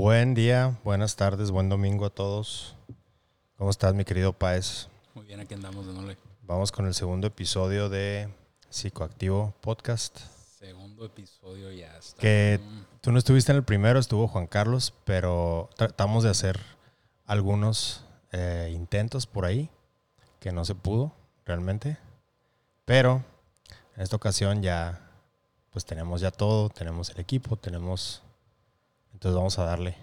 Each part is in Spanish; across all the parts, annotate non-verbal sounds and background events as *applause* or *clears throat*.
Buen día, buenas tardes, buen domingo a todos. ¿Cómo estás, mi querido Paez? Muy bien, aquí andamos de nuevo. Vamos con el segundo episodio de Psicoactivo Podcast. Segundo episodio ya está. Que tú no estuviste en el primero, estuvo Juan Carlos, pero tratamos de hacer algunos eh, intentos por ahí, que no se pudo realmente. Pero en esta ocasión ya, pues tenemos ya todo, tenemos el equipo, tenemos entonces vamos a darle.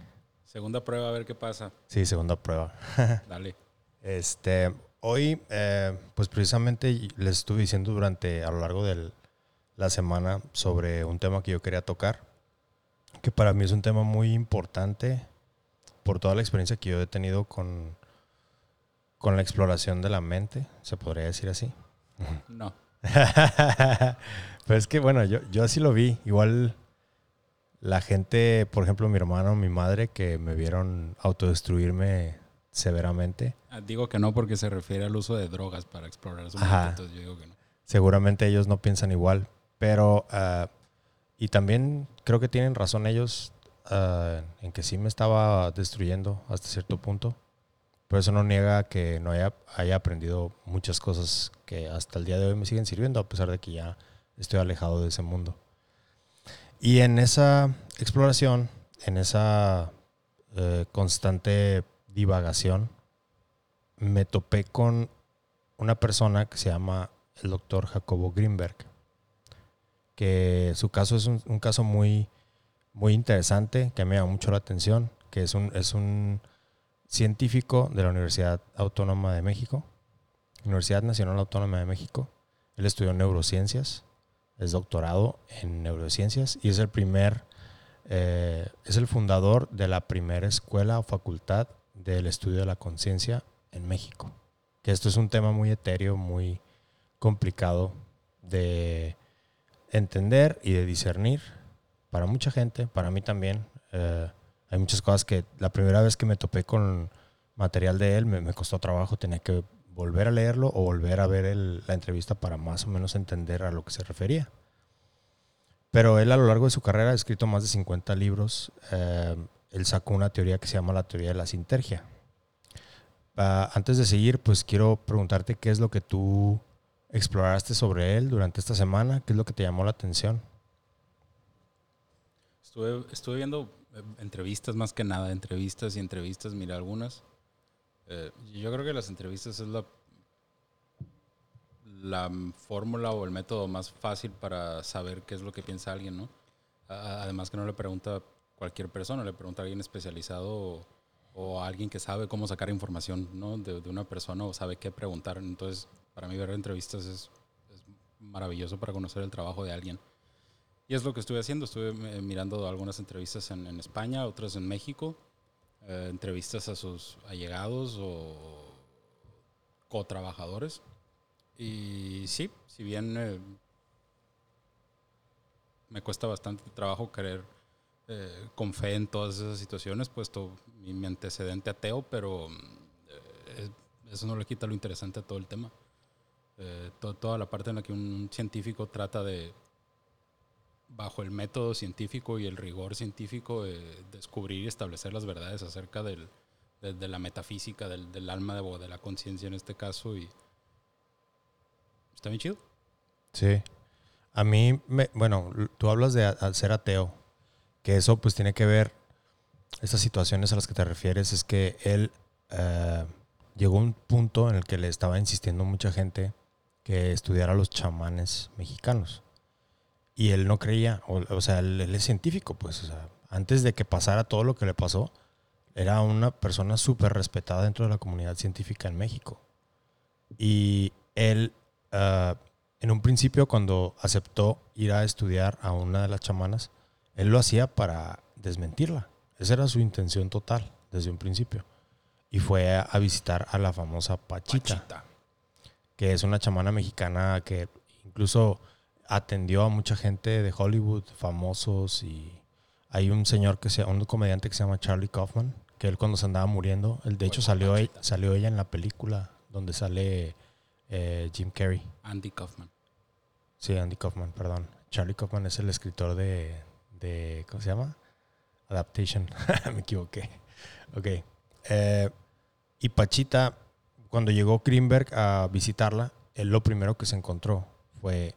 Segunda prueba, a ver qué pasa. Sí, segunda prueba. *laughs* Dale. Este, hoy, eh, pues precisamente les estuve diciendo durante, a lo largo de la semana sobre un tema que yo quería tocar, que para mí es un tema muy importante por toda la experiencia que yo he tenido con, con la exploración de la mente, se podría decir así. No. *laughs* pues es que, bueno, yo, yo así lo vi. Igual la gente, por ejemplo, mi hermano, mi madre, que me vieron autodestruirme severamente. Ah, digo que no porque se refiere al uso de drogas para explorar su mente, entonces yo digo que no. Seguramente ellos no piensan igual, pero uh, y también creo que tienen razón ellos uh, en que sí me estaba destruyendo hasta cierto punto. Pero eso no niega que no haya, haya aprendido muchas cosas que hasta el día de hoy me siguen sirviendo, a pesar de que ya estoy alejado de ese mundo. Y en esa exploración, en esa eh, constante divagación, me topé con una persona que se llama el doctor Jacobo Greenberg, que su caso es un, caso muy, muy interesante, que me llama mucho la atención, que es un, es un científico de la Universidad Autónoma de México, Universidad Nacional Autónoma de México. Él estudió neurociencias es doctorado en neurociencias y es el primer, eh, es el fundador de la primera escuela o facultad del estudio de la conciencia en México. Que esto es un tema muy etéreo, muy complicado de entender y de discernir para mucha gente, para mí también. Eh, hay muchas cosas que la primera vez que me topé con material de él me, me costó trabajo, tenía que volver a leerlo o volver a ver la entrevista para más o menos entender a lo que se refería. Pero él a lo largo de su carrera ha escrito más de 50 libros. Eh, él sacó una teoría que se llama la teoría de la sintergia. Ah, antes de seguir, pues quiero preguntarte qué es lo que tú exploraste sobre él durante esta semana, qué es lo que te llamó la atención. Estuve, estuve viendo eh, entrevistas más que nada, entrevistas y entrevistas, miré algunas. Eh, yo creo que las entrevistas es la, la fórmula o el método más fácil para saber qué es lo que piensa alguien, ¿no? Además que no le pregunta cualquier persona, le pregunta a alguien especializado o, a alguien que sabe cómo sacar información, ¿no? De, una persona o sabe qué preguntar. Entonces, para mí ver entrevistas es, maravilloso para conocer el trabajo de alguien. Y es lo que estuve haciendo. Estuve eh, mirando algunas entrevistas en, en España, otras en México. Eh, entrevistas a sus allegados o co-trabajadores. Y sí, si bien eh, me cuesta bastante trabajo creer eh, con fe en todas esas situaciones, puesto mi, antecedente ateo, pero eso no le quita lo interesante a todo el tema. toda la parte en la que un científico trata de bajo el método científico y el rigor científico, eh, descubrir y establecer las verdades acerca del, de, la metafísica, del, alma de, de la conciencia en este caso. Y está bien chido. Sí. A mí, me, bueno, tú hablas de ser ateo, que eso pues tiene que ver, esas situaciones a las que te refieres, es que él eh, llegó a un punto en el que le estaba insistiendo mucha gente que estudiara los chamanes mexicanos y él no creía, o, sea, él, es científico, pues, o sea, antes de que pasara todo lo que le pasó, era una persona súper respetada dentro de la comunidad científica en México. Y él, ah, en un principio, cuando aceptó ir a estudiar a una de las chamanas, él lo hacía para desmentirla. Esa era su intención total desde un principio. Y fue a, visitar a la famosa Pachita, Pachita, que es una chamana mexicana que incluso atendió a mucha gente de Hollywood, famosos y hay un señor que sea un comediante que se llama Charlie Kaufman, que él cuando se andaba muriendo, él de hecho salió, ella, salió ella en la película donde sale eh, Jim Carrey. Andy Kaufman. Sí, Andy Kaufman, perdón. Charlie Kaufman es el escritor de, ¿cómo se llama? Adaptation. *laughs* Me equivoqué. Ok. Eh, y Pachita, cuando llegó Greenberg a visitarla, él lo primero que se encontró fue,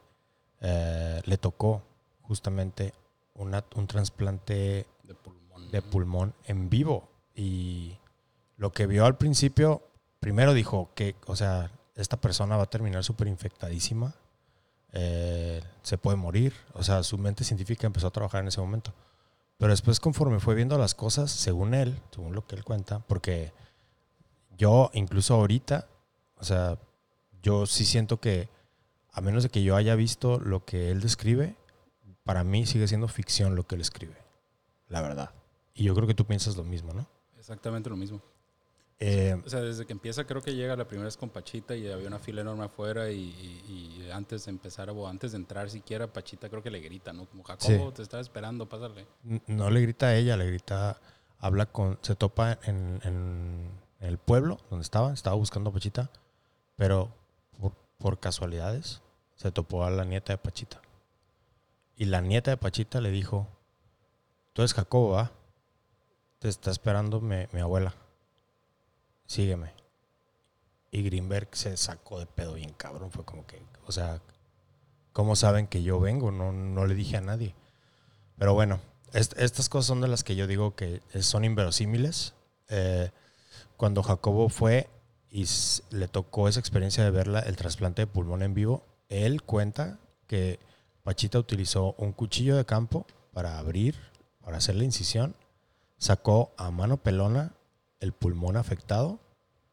eh, le tocó justamente una, un trasplante De pulmón. de pulmón en vivo. Y lo que vio al principio, primero dijo que, o sea, esta persona va a terminar súper infectadísima, eh, se puede morir. O sea, su mente científica empezó a trabajar en ese momento. Pero después, conforme fue viendo las cosas, según él, según lo que él cuenta, porque yo, incluso ahorita, o sea, yo sí siento que, a menos de que yo haya visto lo que él describe, para mí sigue siendo ficción lo que él escribe. La verdad. Y yo creo que tú piensas lo mismo, ¿no? Exactamente lo mismo. Eh, O sea, desde que empieza, creo que llega la primera vez con Pachita y había una fila enorme afuera y, y- y antes de empezar o antes de entrar siquiera, Pachita creo que le grita, ¿no? Como Jacobo, Sí. te estaba esperando, pásale. no le grita a ella, le grita, habla con, se topa en, en el pueblo donde estaba, estaba buscando a Pachita, pero por, casualidades se topó a la nieta de Pachita. Y la nieta de Pachita le dijo, tú eres Jacobo, ¿va? Te está esperando mi, abuela. Sígueme. Y Greenberg se sacó de pedo bien cabrón. Fue como que, o sea, ¿cómo saben que yo vengo? No, no le dije a nadie. Pero bueno, est- estas cosas son de las que yo digo que son inverosímiles. Eh, cuando Jacobo fue y le tocó esa experiencia de verla, el trasplante de pulmón en vivo, él cuenta que Pachita utilizó un cuchillo de campo para abrir, para hacer la incisión, sacó a mano pelona el pulmón afectado,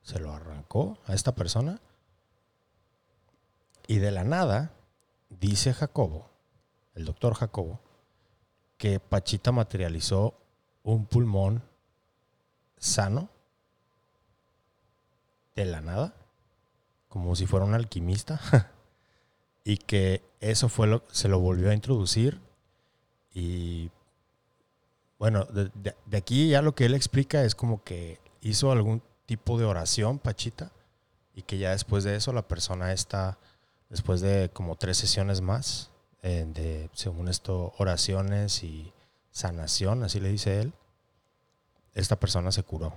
se lo arrancó a esta persona y de la nada dice Jacobo, el doctor Jacobo, que Pachita materializó un pulmón sano de la nada, como si fuera un alquimista, *laughs* y que eso fue lo se lo volvió a introducir y bueno, de, aquí ya lo que él explica es como que hizo algún tipo de oración, Pachita, y que ya después de eso la persona está, después de como tres sesiones más, eh, de, según esto, oraciones y sanación, así le dice él, esta persona se curó.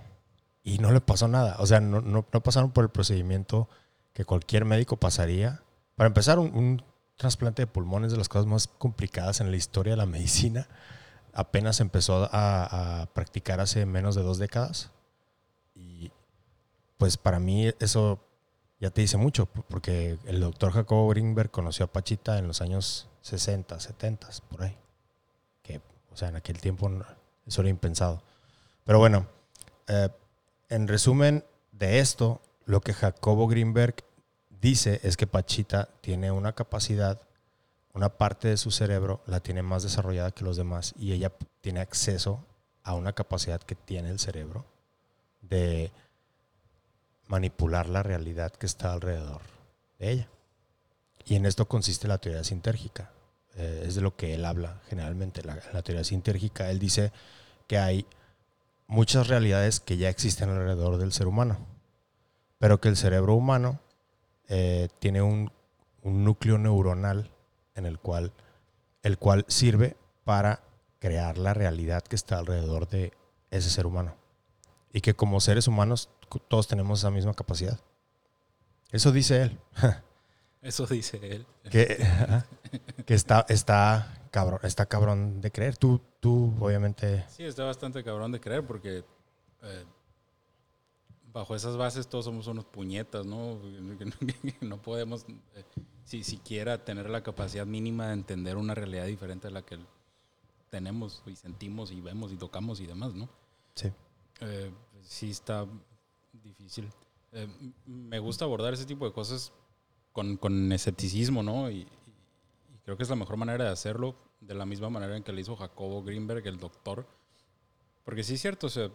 Y no le pasó nada. O sea, no, no- no pasaron por el procedimiento que cualquier médico pasaría. Para empezar, un, un trasplante de pulmón es de las cosas más complicadas en la historia de la medicina. Apenas empezó a, a practicar hace menos de dos décadas. Y pues para mí eso ya te dice mucho, porque el doctor Jacobo Greenberg conoció a Pachita en los años 60, 70, por ahí. Que, o sea, en aquel tiempo eso era impensado. Pero bueno, eh, en resumen de esto, lo que Jacobo Greenberg dice es que Pachita tiene una capacidad, una parte de su cerebro la tiene más desarrollada que los demás y ella tiene acceso a una capacidad que tiene el cerebro de manipular la realidad que está alrededor de ella. Y en esto consiste la teoría sintérgica. Eh, es de lo que él habla generalmente. La, la teoría sintérgica, él dice que hay muchas realidades que ya existen alrededor del ser humano, pero que el cerebro humano eh, tiene un, un núcleo neuronal en el cual, el cual sirve para crear la realidad que está alrededor de ese ser humano. Y que como seres humanos todos tenemos esa misma capacidad. Eso dice él. *laughs* Eso dice él. que, que está, está, cabrón, está cabrón de creer. Tú, tú obviamente... Sí, está bastante cabrón de creer porque eh, bajo esas bases todos somos unos puñetas, ¿no? *laughs* No podemos eh, si siquiera tener la capacidad mínima de entender una realidad diferente a la que tenemos y sentimos y vemos y tocamos y demás, ¿no? Sí. Eh, sí está difícil. Me gusta abordar ese tipo de cosas con, con escepticismo, ¿no? Y creo que es la mejor manera de hacerlo, de la misma manera en que le hizo Jacobo Greenberg, el doctor. Porque sí es cierto, o sea,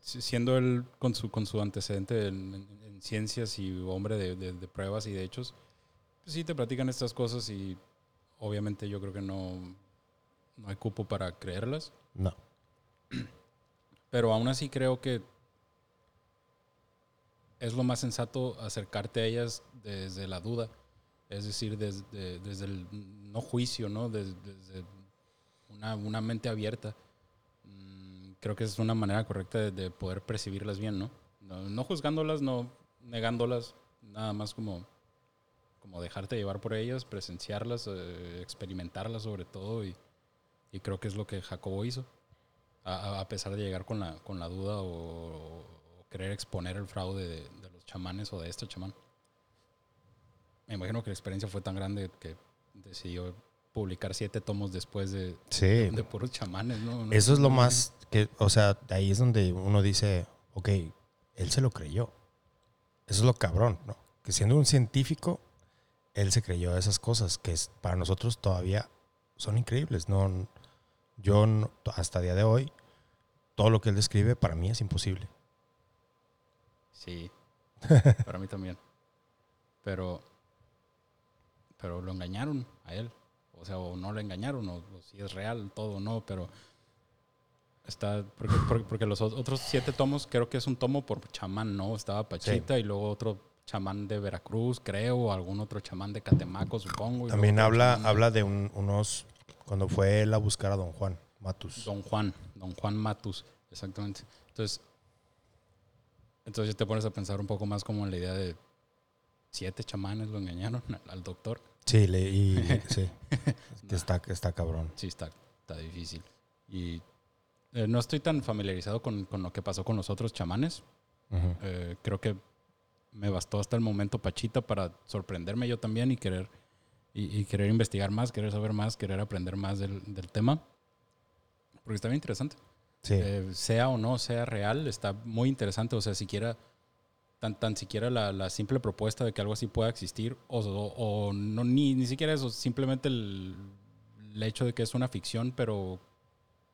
si- siendo él con su, con su antecedente en, en- en ciencias y hombre de, de- de pruebas y de hechos, pues sí te platican estas cosas y obviamente yo creo que no, no hay cupo para creerlas. No. Pero aún así creo que es lo más sensato acercarte a ellas desde la duda. Es decir, desde, desde el no juicio, ¿no? Desde, una, mente abierta. Mm, creo que es una manera correcta de, de poder percibirlas bien, ¿no? ¿no? Juzgándolas, no negándolas, nada más como, como dejarte llevar por ellas, presenciarlas, eh, experimentarlas sobre todo y, y creo que es lo que Jacobo hizo. A, a pesar de llegar con la, con la duda o, o querer exponer el fraude de, de los chamanes o de este chamán. Me imagino que la experiencia fue tan grande que decidió publicar siete tomos después de, Sí. de puros chamanes, ¿no? Eso es lo más que, o sea, ahí es donde uno dice, ok, él se lo creyó. Eso es lo cabrón, ¿no? Que siendo un científico, él se creyó esas cosas que es, para nosotros todavía son increíbles. No, yo no- hasta día de hoy, todo lo que él describe para mí es imposible. Sí, *laughs* para mí también. Pero, pero lo engañaron a él. O sea, o no lo engañaron, o, o si es real todo o no, pero está, porque, porque, porque los otros siete tomos, creo que es un tomo por chamán, ¿no? Estaba Pachita y luego otro chamán de Veracruz, creo, o algún otro chamán de Catemaco, supongo. y También habla, habla de un- unos, cuando fue él a buscar a don Juan Matus. Don Juan, Don Juan Matus, exactamente. Entonces, entonces ya te pones a pensar un poco más como en la idea de siete chamanes lo engañaron *laughs* al, doctor. Sí, le, y, *laughs* sí, que está, está cabrón. Sí, está, está difícil. Y eh, no estoy tan familiarizado con, con lo que pasó con los otros chamanes. Ujú. Eh, creo que me bastó hasta el momento Pachita para sorprenderme yo también y querer, y, y querer investigar más, querer saber más, querer aprender más del, del tema. Porque está bien interesante. Sí. Eh, sea o no sea real, está muy interesante. O sea, siquiera, tan, tan siquiera la, la simple propuesta de que algo así pueda existir, o, o- o no, ni, ni siquiera eso, simplemente el, el hecho de que es una ficción, pero,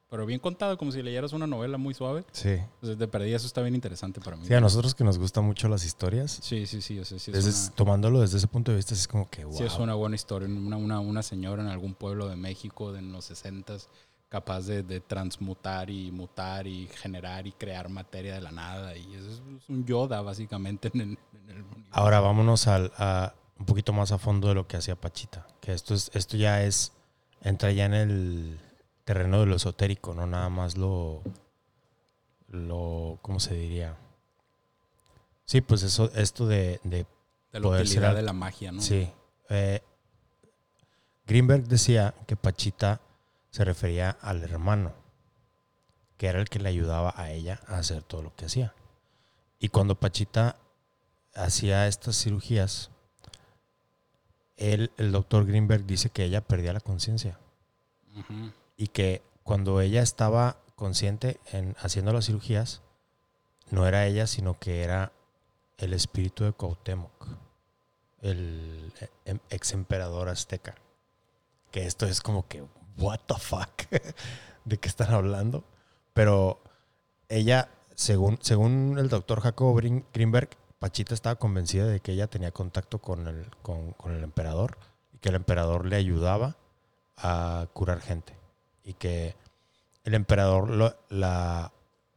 pero bien contada, como si leyeras una novela muy suave. sí. Entonces, de perdida, eso está bien interesante para mí. Sí, a nosotros que nos gustan mucho las historias, Sí, sí, sí. O sea, sí es, desde- una, tomándolo desde ese punto de vista, es como que, wow. sí es una buena historia. Una, una, una señora en algún pueblo de México de en los 60 capaz de, de transmutar y mutar y generar y crear materia de la nada. Y eso es, un Yoda, básicamente, en el, en el. Ahora vámonos al, a un poquito más a fondo de lo que hacía Pachita. Que esto es, esto ya es, entra ya en el terreno de lo esotérico, no nada más lo, lo, ¿cómo se diría? Sí, pues eso, esto de, de de la poder utilidad de la magia, ¿no? Sí. Eh, Greenberg decía que Pachita se refería al hermano, que era el que le ayudaba a ella a hacer todo lo que hacía. Y cuando Pachita hacía estas cirugías, él, el doctor Greenberg dice que ella perdía la conciencia y que cuando ella estaba consciente en haciendo las cirugías, no era ella, sino que era el espíritu de Cuauhtémoc, el em- ex emperador azteca. Que esto es como que, what the fuck, *laughs* de qué están hablando. Pero ella, según, según el doctor Jacob Green- Greenberg, Pachita estaba convencida de que ella tenía contacto con el, con, con el emperador y que el emperador le ayudaba a curar gente y que el emperador la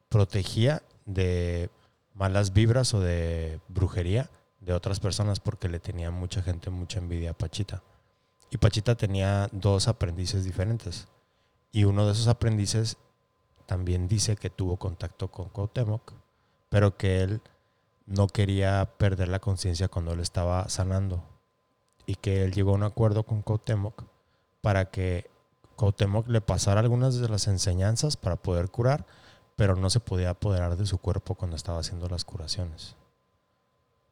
protegía de malas vibras o de brujería de otras personas porque le tenía mucha gente mucha envidia a Pachita. Y Pachita tenía dos aprendices diferentes. Y uno de esos aprendices también dice que tuvo contacto con Cuauhtémoc, pero que él no quería perder la conciencia cuando él estaba sanando. Y que él llegó a un acuerdo con Cuauhtémoc para que Cuauhtémoc le pasara algunas de las enseñanzas para poder curar, pero no se podía apoderar de su cuerpo cuando estaba haciendo las curaciones.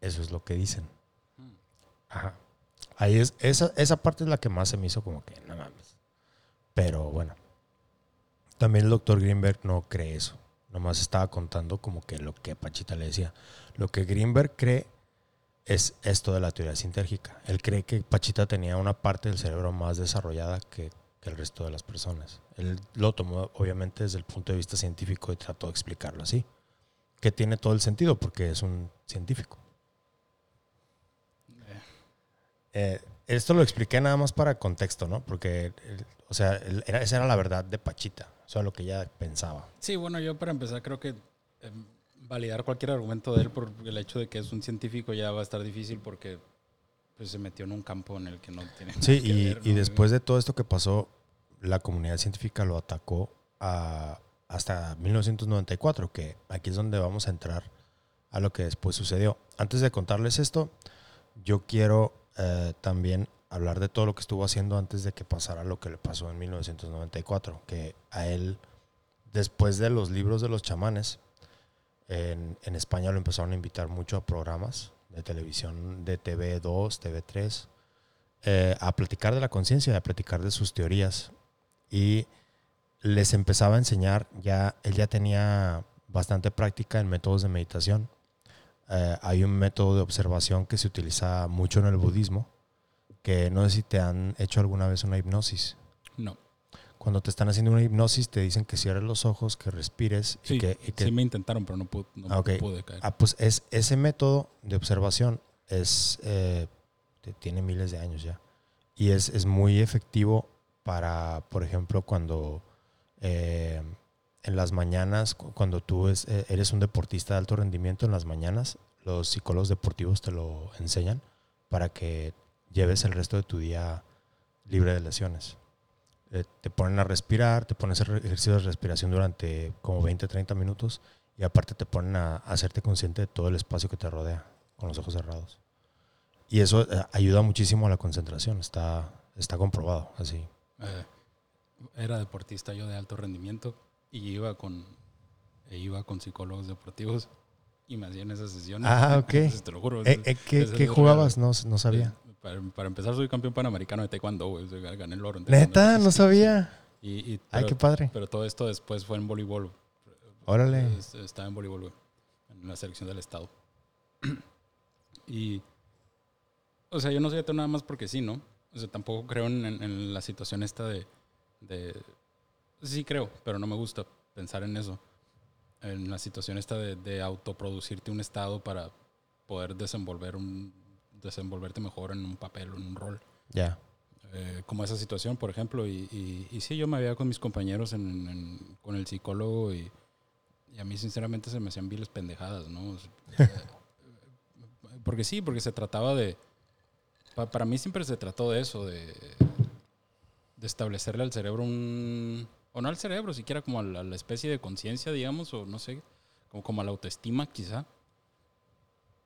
Eso es lo que dicen. Mm. Ajá. Ahí es, esa, esa parte es la que más se me hizo como que, no mames. Pero bueno. También el doctor Greenberg no cree eso. Nomás estaba contando como que lo que Pachita le decía. Lo que Greenberg cree es esto de la teoría sintérgica. Él cree que Pachita tenía una parte del cerebro más desarrollada que, que el resto de las personas. Él lo tomó obviamente desde el punto de vista científico y trató de explicarlo así. Que tiene todo el sentido porque es un científico. Eh, esto lo expliqué nada más para contexto, ¿no? Porque, o sea, era- esa era la verdad de Pachita. O sea, lo que ella pensaba. Sí, bueno, yo para empezar creo que eh, validar cualquier argumento de él por el hecho de que es un científico ya va a estar difícil porque pues, se metió en un campo en el que no tiene Sí, nada que y, ver, y después de todo esto que pasó, la comunidad científica lo atacó a, hasta 1994, que aquí es donde vamos a entrar a lo que después sucedió. Antes de contarles esto, yo quiero eh, también hablar de todo lo que estuvo haciendo antes de que pasara lo que le pasó en 1994, que a él, después de los libros de los chamanes, en, en España lo empezaron a invitar mucho a programas de televisión, de TV2, TV3, eh, a platicar de la conciencia, a platicar de sus teorías. Y les empezaba a enseñar, ya, él ya tenía bastante práctica en métodos de meditación. Eh, hay un método de observación que se utiliza mucho en el budismo, que no sé si te han hecho alguna vez una hipnosis. No. Cuando te están haciendo una hipnosis te dicen que cierres los ojos, que respires Sí, y que, y que sí me intentaron, pero no, pude, no Ah, ok. pude caer. Ah, pues es, ese método de observación es, eh, tiene miles de años ya. Y es, es muy efectivo para, por ejemplo, cuando eh, en las mañanas, cu- cuando tú es- eh, eres un deportista de alto rendimiento en las mañanas, los psicólogos deportivos te lo enseñan para que lleves el resto de tu día libre de lesiones. Eh, te ponen a respirar, te ponen a ejercicios de respiración durante como 20, 30 minutos y aparte te ponen a, hacerte consciente de todo el espacio que te rodea con los ojos cerrados. Y eso eh, ayuda muchísimo a la concentración, está, está comprobado así. Era deportista yo de alto rendimiento y iba con, e iba con psicólogos deportivos y me hacían esas sesiones. Ah, ok. *laughs* Entonces, te lo juro. Eh, eh, ¿Qué, jugabas? No, no sabía. Eh, Para, para empezar, soy campeón panamericano de taekwondo, güey. Gané el oro. en. Neta, no sabía. Y, y- Ay, qué padre. pero todo esto después fue en voleibol. Órale. Es- Estaba en voleibol, güey, en la selección del estado. *clears throat* y, o sea, yo no soy ateo nada más porque sí, ¿no? O sea, tampoco creo en, en- en la situación esta de, de- Sí creo, pero no me gusta pensar en eso. En la situación esta de, de autoproducirte un estado para poder desenvolver un, desenvolverte mejor en un papel o en un rol. Ya. Eh, como esa situación, por ejemplo. Y, y, y sí, yo me veía con mis compañeros en, en- con el psicólogo y, y a mí sinceramente se me hacían viles pendejadas, ¿no? Porque sí, porque se trataba de... pa- para mí siempre se trató de eso, de, de establecerle al cerebro un... O no al cerebro, siquiera como a la, a la especie de conciencia, digamos, o no sé, como, como a la autoestima quizá.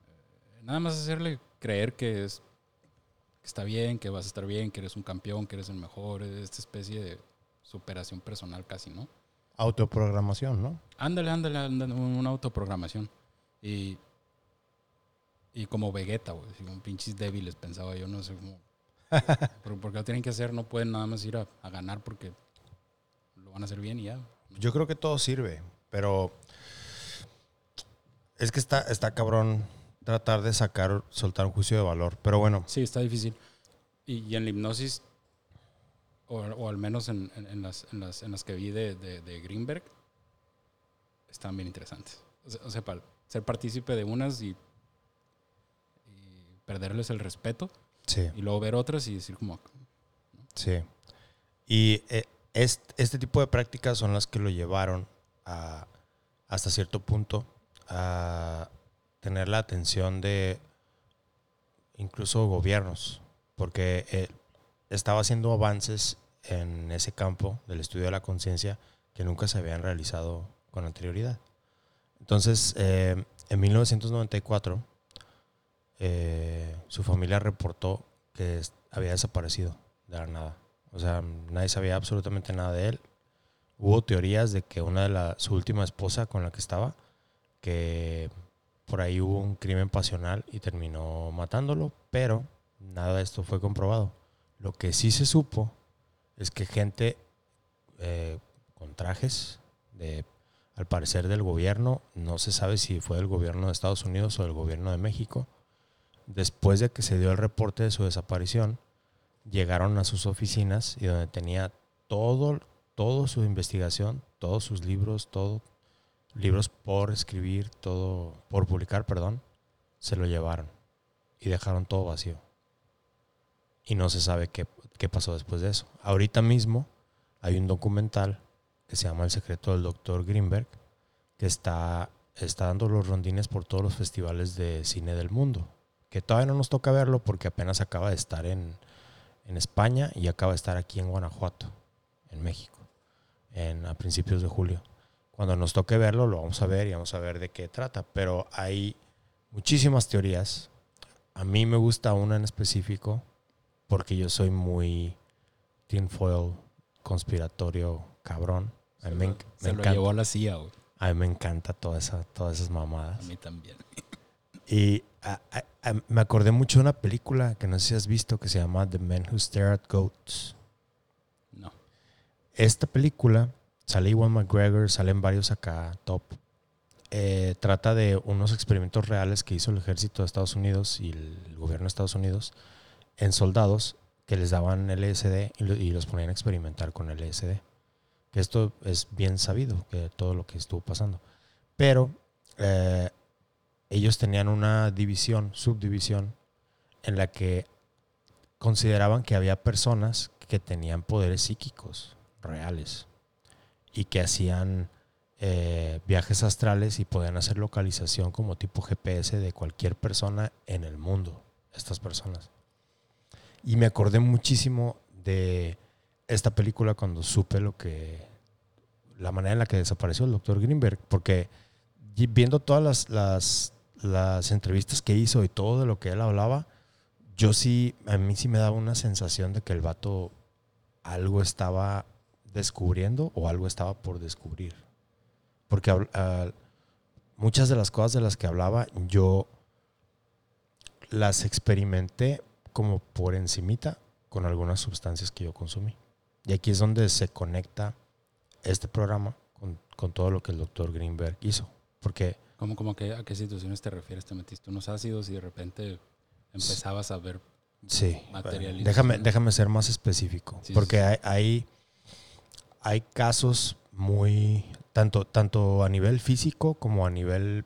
Eh, nada más hacerle creer que es que está bien, que vas a estar bien, que eres un campeón, que eres el mejor, esta especie de superación personal casi, ¿no? Autoprogramación, ¿no? Ándale, ándale, ándale, una autoprogramación. Y, y como Vegeta, güey, como pinches débiles, pensaba yo, no sé cómo. *laughs* ¿Por, por qué lo tienen que hacer? No pueden nada más ir a, a ganar porque van a hacer bien y ya. Yo creo que todo sirve, pero es que está, está cabrón tratar de sacar, soltar un juicio de valor. Pero bueno, Sí, está difícil. Y, y en la hipnosis, o, o al menos en, en- en las, en, las, en las que vi de, de, de Greenberg, están bien interesantes. O sea, o sea, para ser partícipe de unas y, y perderles el respeto, sí. y luego ver otras y decir como, Sí. Y eh, est- este, tipo de prácticas son las que lo llevaron hasta cierto punto a tener la atención de incluso gobiernos, porque eh, estaba haciendo avances en ese campo del estudio de la conciencia que nunca se habían realizado con anterioridad. Entonces, eh, en 1994, eh, su familia reportó que había desaparecido de la nada. O sea, nadie sabía absolutamente nada de él. Hubo teorías de que una de la, su última esposa con la que estaba, que por ahí hubo un crimen pasional y terminó matándolo, pero nada de esto fue comprobado. Lo que sí se supo es que gente eh, con trajes, de, al parecer del gobierno, no se sabe si fue del gobierno de Estados Unidos o del gobierno de México, después de que se dio el reporte de su desaparición, llegaron a sus oficinas y donde tenía todo, su investigación, todos sus libros, todo, libros por escribir, todo, por publicar, perdón, se lo llevaron y dejaron todo vacío. Y no se sabe qué, qué pasó después de eso. Ahorita mismo hay un documental que se llama El secreto del doctor Greenberg, que está, está dando los rondines por todos los festivales de cine del mundo. Que todavía no nos toca verlo porque apenas acaba de estar en, en España y acaba de estar aquí en Guanajuato, en México, en, a principios de julio. Cuando nos toque verlo, lo vamos a ver y vamos a ver de qué trata. Pero hay muchísimas teorías. A mí me gusta una en específico porque yo soy muy tinfoil, conspiratorio, cabrón. A mí me, lo- me lo encanta, llevó a la CIA, a mí me encanta toda esa, todas esas A mamadas. mí también. Y a- a- a- me acordé mucho de una película que no sé si has visto que se llama The Men Who Stare at Goats. No. Esta película sale Iwan McGregor, salen varios acá top. Eh, trata de unos experimentos reales que hizo el ejército de Estados Unidos y el gobierno de Estados Unidos en soldados que les daban LSD y, lo- y los ponían a experimentar con LSD. Que esto es bien sabido, que todo lo que estuvo pasando. Pero eh, ellos tenían una división, subdivisión, en la que consideraban que había personas que tenían poderes psíquicos reales y que hacían eh, viajes astrales y podían hacer localización como tipo GPS de cualquier persona en el mundo, estas personas. Y me acordé muchísimo de esta película cuando supe lo que, la manera en la que desapareció el doctor Greenberg, porque viendo todas las, las entrevistas que hizo y todo de lo que él hablaba, yo sí, a mí sí me daba una sensación de que el vato algo estaba descubriendo o algo estaba por descubrir. Porque ah, muchas de las cosas de las que hablaba yo las experimenté como por encimita con algunas sustancias que yo consumí. Y aquí es donde se conecta este programa con todo lo que el doctor Greenberg hizo. Porque ¿Cómo, cómo que, a qué situaciones te refieres? ¿Te metiste unos ácidos y de repente empezabas a ver Sí. materialización? Déjame, déjame ser más específico. Sí, sí, porque sí. Hay, hay, hay casos muy. Tanto, tanto a nivel físico como a nivel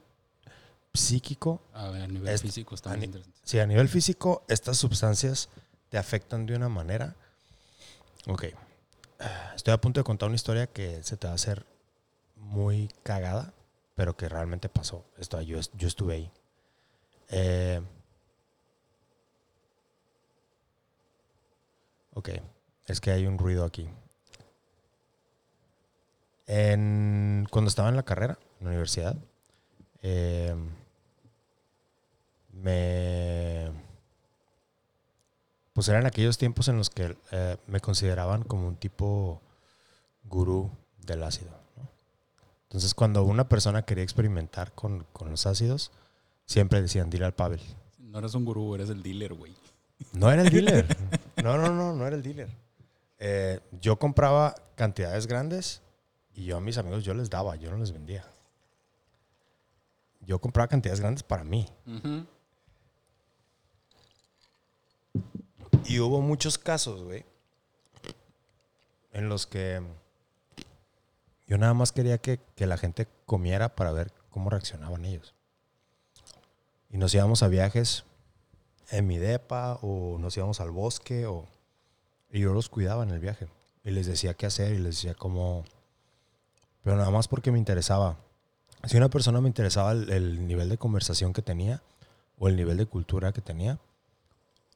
psíquico. A ver, a nivel Es- físico está a más ni- interesante. Si a nivel físico estas sustancias te afectan de una manera. Ok. Estoy a punto de contar una historia que se te va a hacer muy cagada, pero que realmente pasó. Esto, yo, yo estuve ahí. Eh, ok. Es que hay un ruido aquí. En- cuando estaba en la carrera, en la universidad, eh, me... Pues eran aquellos tiempos en los que eh, me consideraban como un tipo gurú del ácido. Entonces, cuando una persona quería experimentar con, con los ácidos, siempre decían, dile al Pavel. No eres un gurú, eres el dealer, güey. No era el *laughs* dealer. No, no, no, no era el dealer. Eh, yo compraba cantidades grandes y yo a mis amigos yo les daba, yo no les vendía. Yo compraba cantidades grandes para mí. Y hubo muchos casos, güey, en los que yo nada más quería que, que la gente comiera para ver cómo reaccionaban ellos. Y nos íbamos a viajes en mi depa o nos íbamos al bosque o y yo los cuidaba en el viaje. Y les decía qué hacer y les decía cómo pero nada más porque me interesaba. Si una persona me interesaba el, el nivel de conversación que tenía o el nivel de cultura que tenía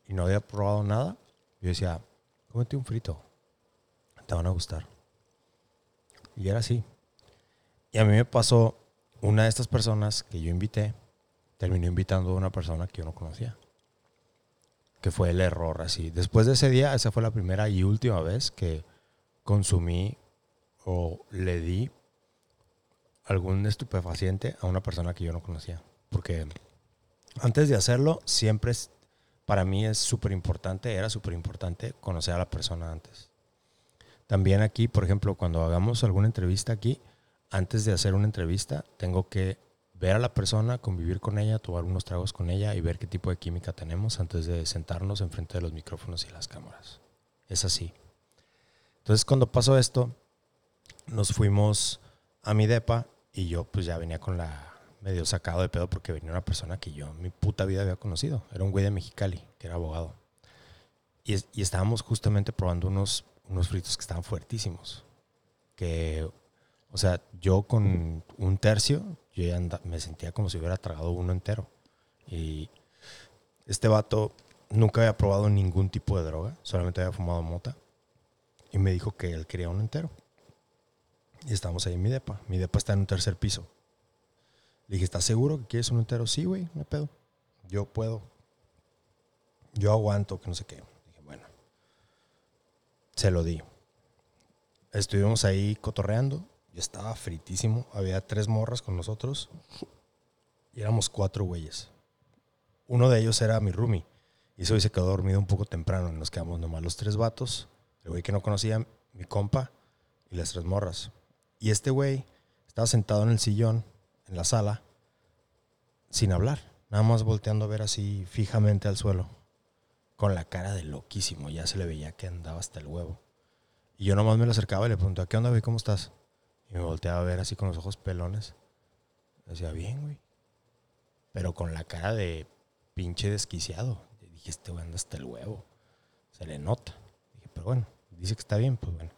y no había probado nada yo decía cómete un frito te van a gustar y era así y a mí me pasó una de estas personas que yo invité terminó invitando a una persona que yo no conocía que fue el error así. Después de ese día, esa fue la primera y última vez que consumí o le di algún estupefaciente a una persona que yo no conocía. Porque antes de hacerlo, siempre es, para mí es súper importante, era súper importante conocer a la persona antes. También aquí, por ejemplo, cuando hagamos alguna entrevista aquí, antes de hacer una entrevista, tengo que ver a la persona, convivir con ella, tomar unos tragos con ella y ver qué tipo de química tenemos antes de sentarnos enfrente de los micrófonos y las cámaras. Es así. Entonces, cuando pasó esto, nos fuimos a mi depa y yo pues ya venía con la medio sacado de pedo porque venía una persona que yo en mi puta vida había conocido. Era un güey de Mexicali, que era abogado. Y, y estábamos justamente probando unos, unos fritos que estaban fuertísimos. Que, o sea, yo con un tercio, yo ya me sentía como si hubiera tragado uno entero. Y este vato nunca había probado ningún tipo de droga, solamente había fumado mota. Y me dijo que él quería uno entero. Y estamos ahí en mi depa. Mi depa está en un tercer piso. Le dije, ¿estás seguro que quieres un entero? Sí, güey, no pedo. Yo puedo. Yo aguanto, que no sé qué. Se lo di. Estuvimos ahí cotorreando. Yo estaba fritísimo. Había tres morras con nosotros. Y éramos cuatro güeyes. Uno de ellos era mi roomie. Y eso se quedó dormido un poco temprano. Nos quedamos nomás los tres vatos. El güey que no conocía, mi compa y las tres morras. Y este güey estaba sentado en el sillón, en la sala, sin hablar. Nada más volteando a ver así fijamente al suelo. Con la cara de loquísimo. Ya se le veía que andaba hasta el huevo. Y yo nomás me lo acercaba y le preguntaba, ¿qué onda, güey? ¿Cómo estás? Y me volteaba a ver así con los ojos pelones. Decía, bien, güey. Pero con la cara de pinche desquiciado. dije, este güey anda hasta el huevo. Se le nota. Dije, pero bueno, dice que está bien, pues bueno.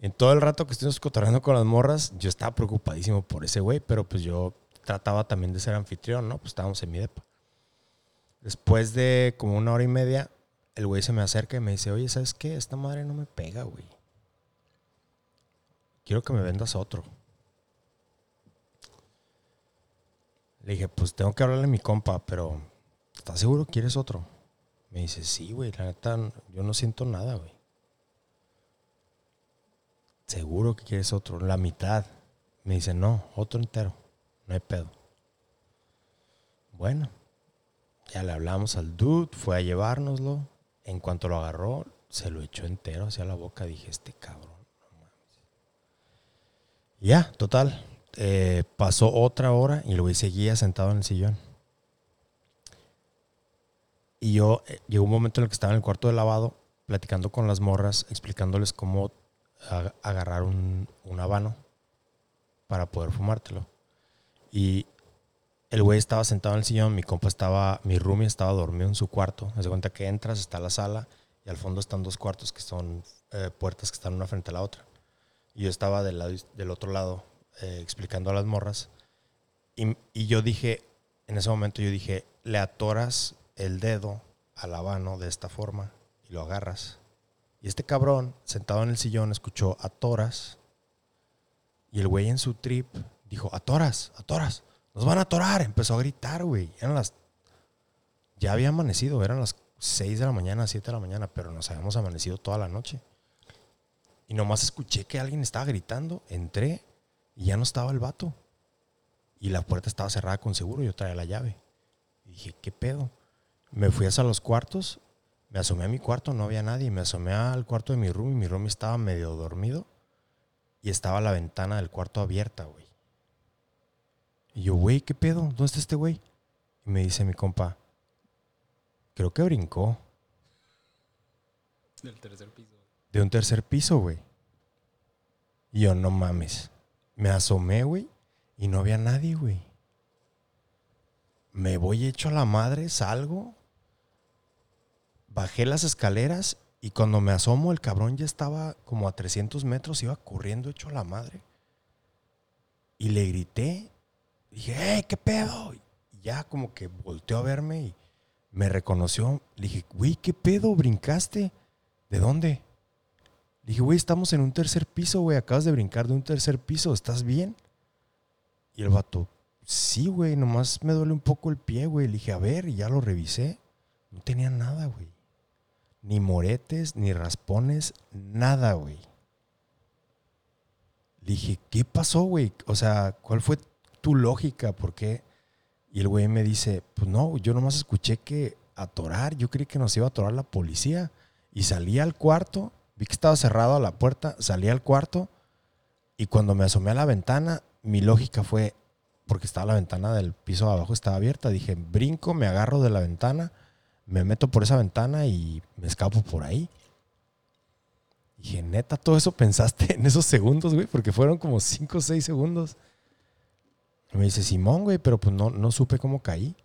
En todo el rato que estuvimos cotorreando con las morras, yo estaba preocupadísimo por ese güey, pero pues yo trataba también de ser anfitrión, ¿no? Pues estábamos en mi depa. Después de como una hora y media, el güey se me acerca y me dice, oye, ¿sabes qué? Esta madre no me pega, güey. Quiero que me vendas otro. Le dije, pues tengo que hablarle a mi compa, pero ¿estás seguro que quieres otro? Me dice, sí, güey, la neta, yo no siento nada, güey. Seguro que quieres otro, la mitad. Me dice, no, otro entero, no hay pedo. Bueno, ya le hablamos al dude, fue a llevárnoslo. En cuanto lo agarró, se lo echó entero hacia la boca. Dije, este cabrón, no mames. Ya, total. Eh, pasó otra hora y güey seguía sentado en el sillón. Y yo, eh, llegó un momento en el que estaba en el cuarto de lavado, platicando con las morras, explicándoles cómo agarrar un, un habano para poder fumártelo. Y el güey estaba sentado en el sillón, mi compa estaba, mi roomie estaba dormido en su cuarto. Haz de cuenta que entras, está la sala y al fondo están dos cuartos que son eh, puertas que están una frente a la otra. Y yo estaba del, lado, del otro lado eh, explicando a las morras. Y, yo dije, en ese momento yo dije, le atoras el dedo al habano de esta forma y lo agarras. Y este cabrón, sentado en el sillón, escuchó atoras. Y el güey en su trip dijo, atoras, atoras. Nos van a atorar. Empezó a gritar, güey. Eran las. Ya había amanecido, eran las 6 de la mañana, 7 de la mañana, pero nos habíamos amanecido toda la noche. Y nomás escuché que alguien estaba gritando. Entré y ya no estaba el vato. Y la puerta estaba cerrada con seguro. Yo traía la llave. Y dije, ¿qué pedo? Me fui hacia los cuartos. Me asomé a mi cuarto, no había nadie. Me asomé al cuarto de mi room y mi room estaba medio dormido. Y estaba la ventana del cuarto abierta, güey. Y yo, güey, ¿qué pedo? ¿Dónde está este güey? Y me dice mi compa, creo que brincó. Del tercer piso. De un tercer piso, güey. Y yo, no mames. Me asomé, güey, y no había nadie, güey. Me voy hecho a la madre, salgo, bajé las escaleras y cuando me asomo el cabrón ya estaba como a 300 metros, iba corriendo hecho a la madre. Y le grité dije, hey, ¿qué pedo? Y ya como que volteó a verme y me reconoció. Le dije, güey, ¿qué pedo? ¿Brincaste? ¿De dónde? Le dije, güey, estamos en un tercer piso, güey. Acabas de brincar de un tercer piso. ¿Estás bien? Y el vato, sí, güey, nomás me duele un poco el pie, güey. Le dije, a ver, y ya lo revisé. No tenía nada, güey. Ni moretes, ni raspones, nada, güey. Le dije, ¿qué pasó, güey? O sea, ¿cuál fue tu lógica? ¿Por qué? Y el güey me dice, pues no, yo nomás escuché que atorar, yo creí que nos iba a atorar la policía. Y salí al cuarto, vi que estaba cerrado a la puerta, salí al cuarto y cuando me asomé a la ventana, mi lógica fue, porque estaba la ventana del piso de abajo, estaba abierta, dije, brinco, me agarro de la ventana, me meto por esa ventana y me escapo por ahí. Dije, neta, todo eso pensaste *laughs* en esos segundos, güey, porque fueron como 5 o 6 segundos. Me dice, Simón, güey, pero pues no, no supe cómo caí.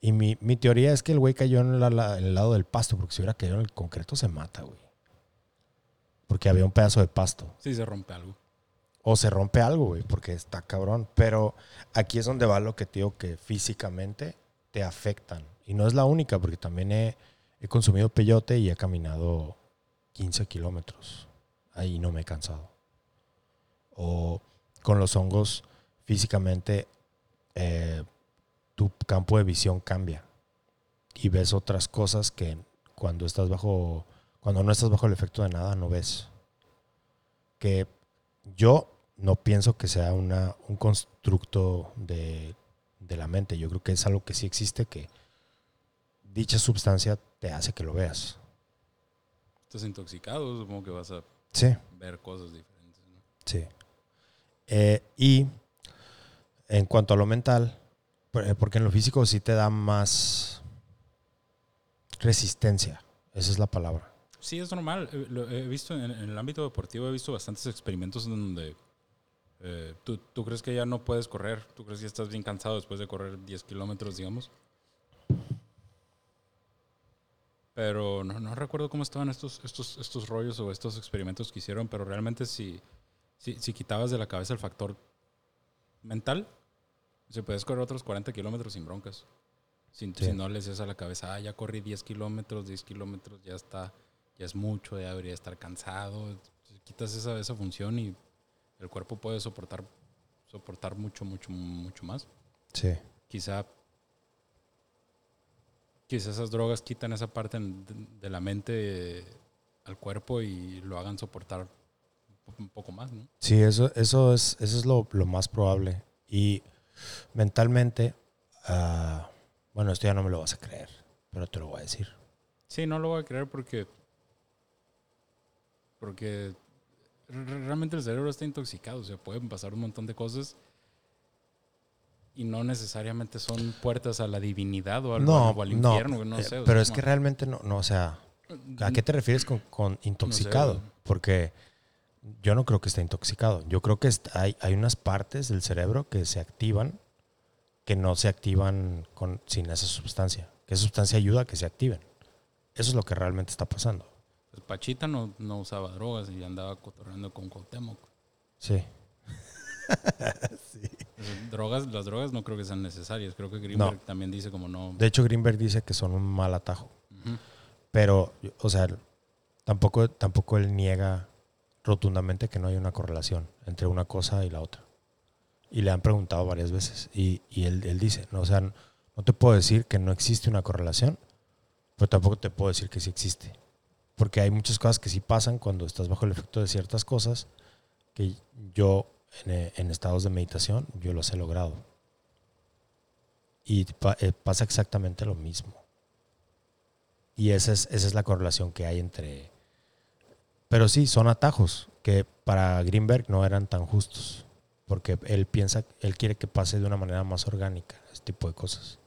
Y mi, teoría es que el güey cayó en, el lado del pasto, porque si hubiera caído en el concreto se mata, güey. Porque había un pedazo de pasto. Sí, se rompe algo. O se rompe algo, güey, porque está cabrón. Pero aquí es donde va lo que te digo que físicamente te afectan. Y no es la única, porque también he, he consumido peyote y he caminado 15 kilómetros. Ahí no me he cansado. o con los hongos físicamente eh, tu campo de visión cambia y ves otras cosas que cuando estás bajo, cuando no estás bajo el efecto de nada no ves. Que yo no pienso que sea una, un constructo de, de la mente. Yo creo que es algo que sí existe, que dicha sustancia te hace que lo veas. Estás intoxicado, supongo que vas a Sí. ver cosas diferentes. ¿no? Sí. Eh, y en cuanto a lo mental, eh, porque en lo físico sí te da más resistencia. Esa es la palabra. Sí, es normal. Eh, lo he visto en, en el ámbito deportivo, he visto bastantes experimentos en donde eh, tú, tú crees que ya no puedes correr, tú crees que estás bien cansado después de correr 10 kilómetros, digamos. Pero no, no recuerdo cómo estaban estos, estos, estos rollos o estos experimentos que hicieron, pero realmente si, si, si quitabas de la cabeza el factor mental, se puedes correr otros 40 kilómetros sin broncas. Si, Sí. si no le dices a la cabeza, ah, ya corrí 10 kilómetros, 10 kilómetros, ya está, ya es mucho, ya debería estar cansado. Quitas esa, esa función y el cuerpo puede soportar, soportar mucho, mucho, mucho más. Sí. Quizá, quizá esas drogas quitan esa parte de la mente al cuerpo y lo hagan soportar un po- un poco más, ¿no? Sí, eso, eso es, eso es lo, lo más probable. Y mentalmente, ah, bueno, esto ya no me lo vas a creer, pero te lo voy a decir. Sí, no lo voy a creer porque. Porque re- realmente el cerebro está intoxicado. O sea, pueden pasar un montón de cosas. Y no necesariamente son puertas a la divinidad o al, No, o al no, infierno. No, eh, sé. pero sea, es que realmente no, no, o sea, ¿a qué te refieres con, con intoxicado? güey. Porque yo no creo que esté intoxicado. Yo creo que hay, hay unas partes del cerebro que se activan que no se activan con, sin esa sustancia. Que esa sustancia ayuda a que se activen. Eso es lo que realmente está pasando. pues, Pachita no, no usaba drogas y andaba cotorreando con Cuauhtémoc. Sí. *laughs* Drogas, las drogas no creo que sean necesarias. Creo que Greenberg también dice como no. De hecho, Greenberg dice que son un mal atajo. Ujú. Pero, o sea, tampoco, tampoco él niega rotundamente que no hay una correlación entre una cosa y la otra. Y le han preguntado varias veces. Y, y él, él dice, no, o sea, no te puedo decir que no existe una correlación, pero tampoco te puedo decir que sí existe. Porque hay muchas cosas que sí pasan cuando estás bajo el efecto de ciertas cosas que yo en, estados de meditación yo los he logrado. Y eh, pasa exactamente lo mismo. Y esa es, esa es la correlación que hay entre... Pero sí, son atajos que para Greenberg no eran tan justos, porque él piensa, él quiere que pase de una manera más orgánica, este tipo de cosas.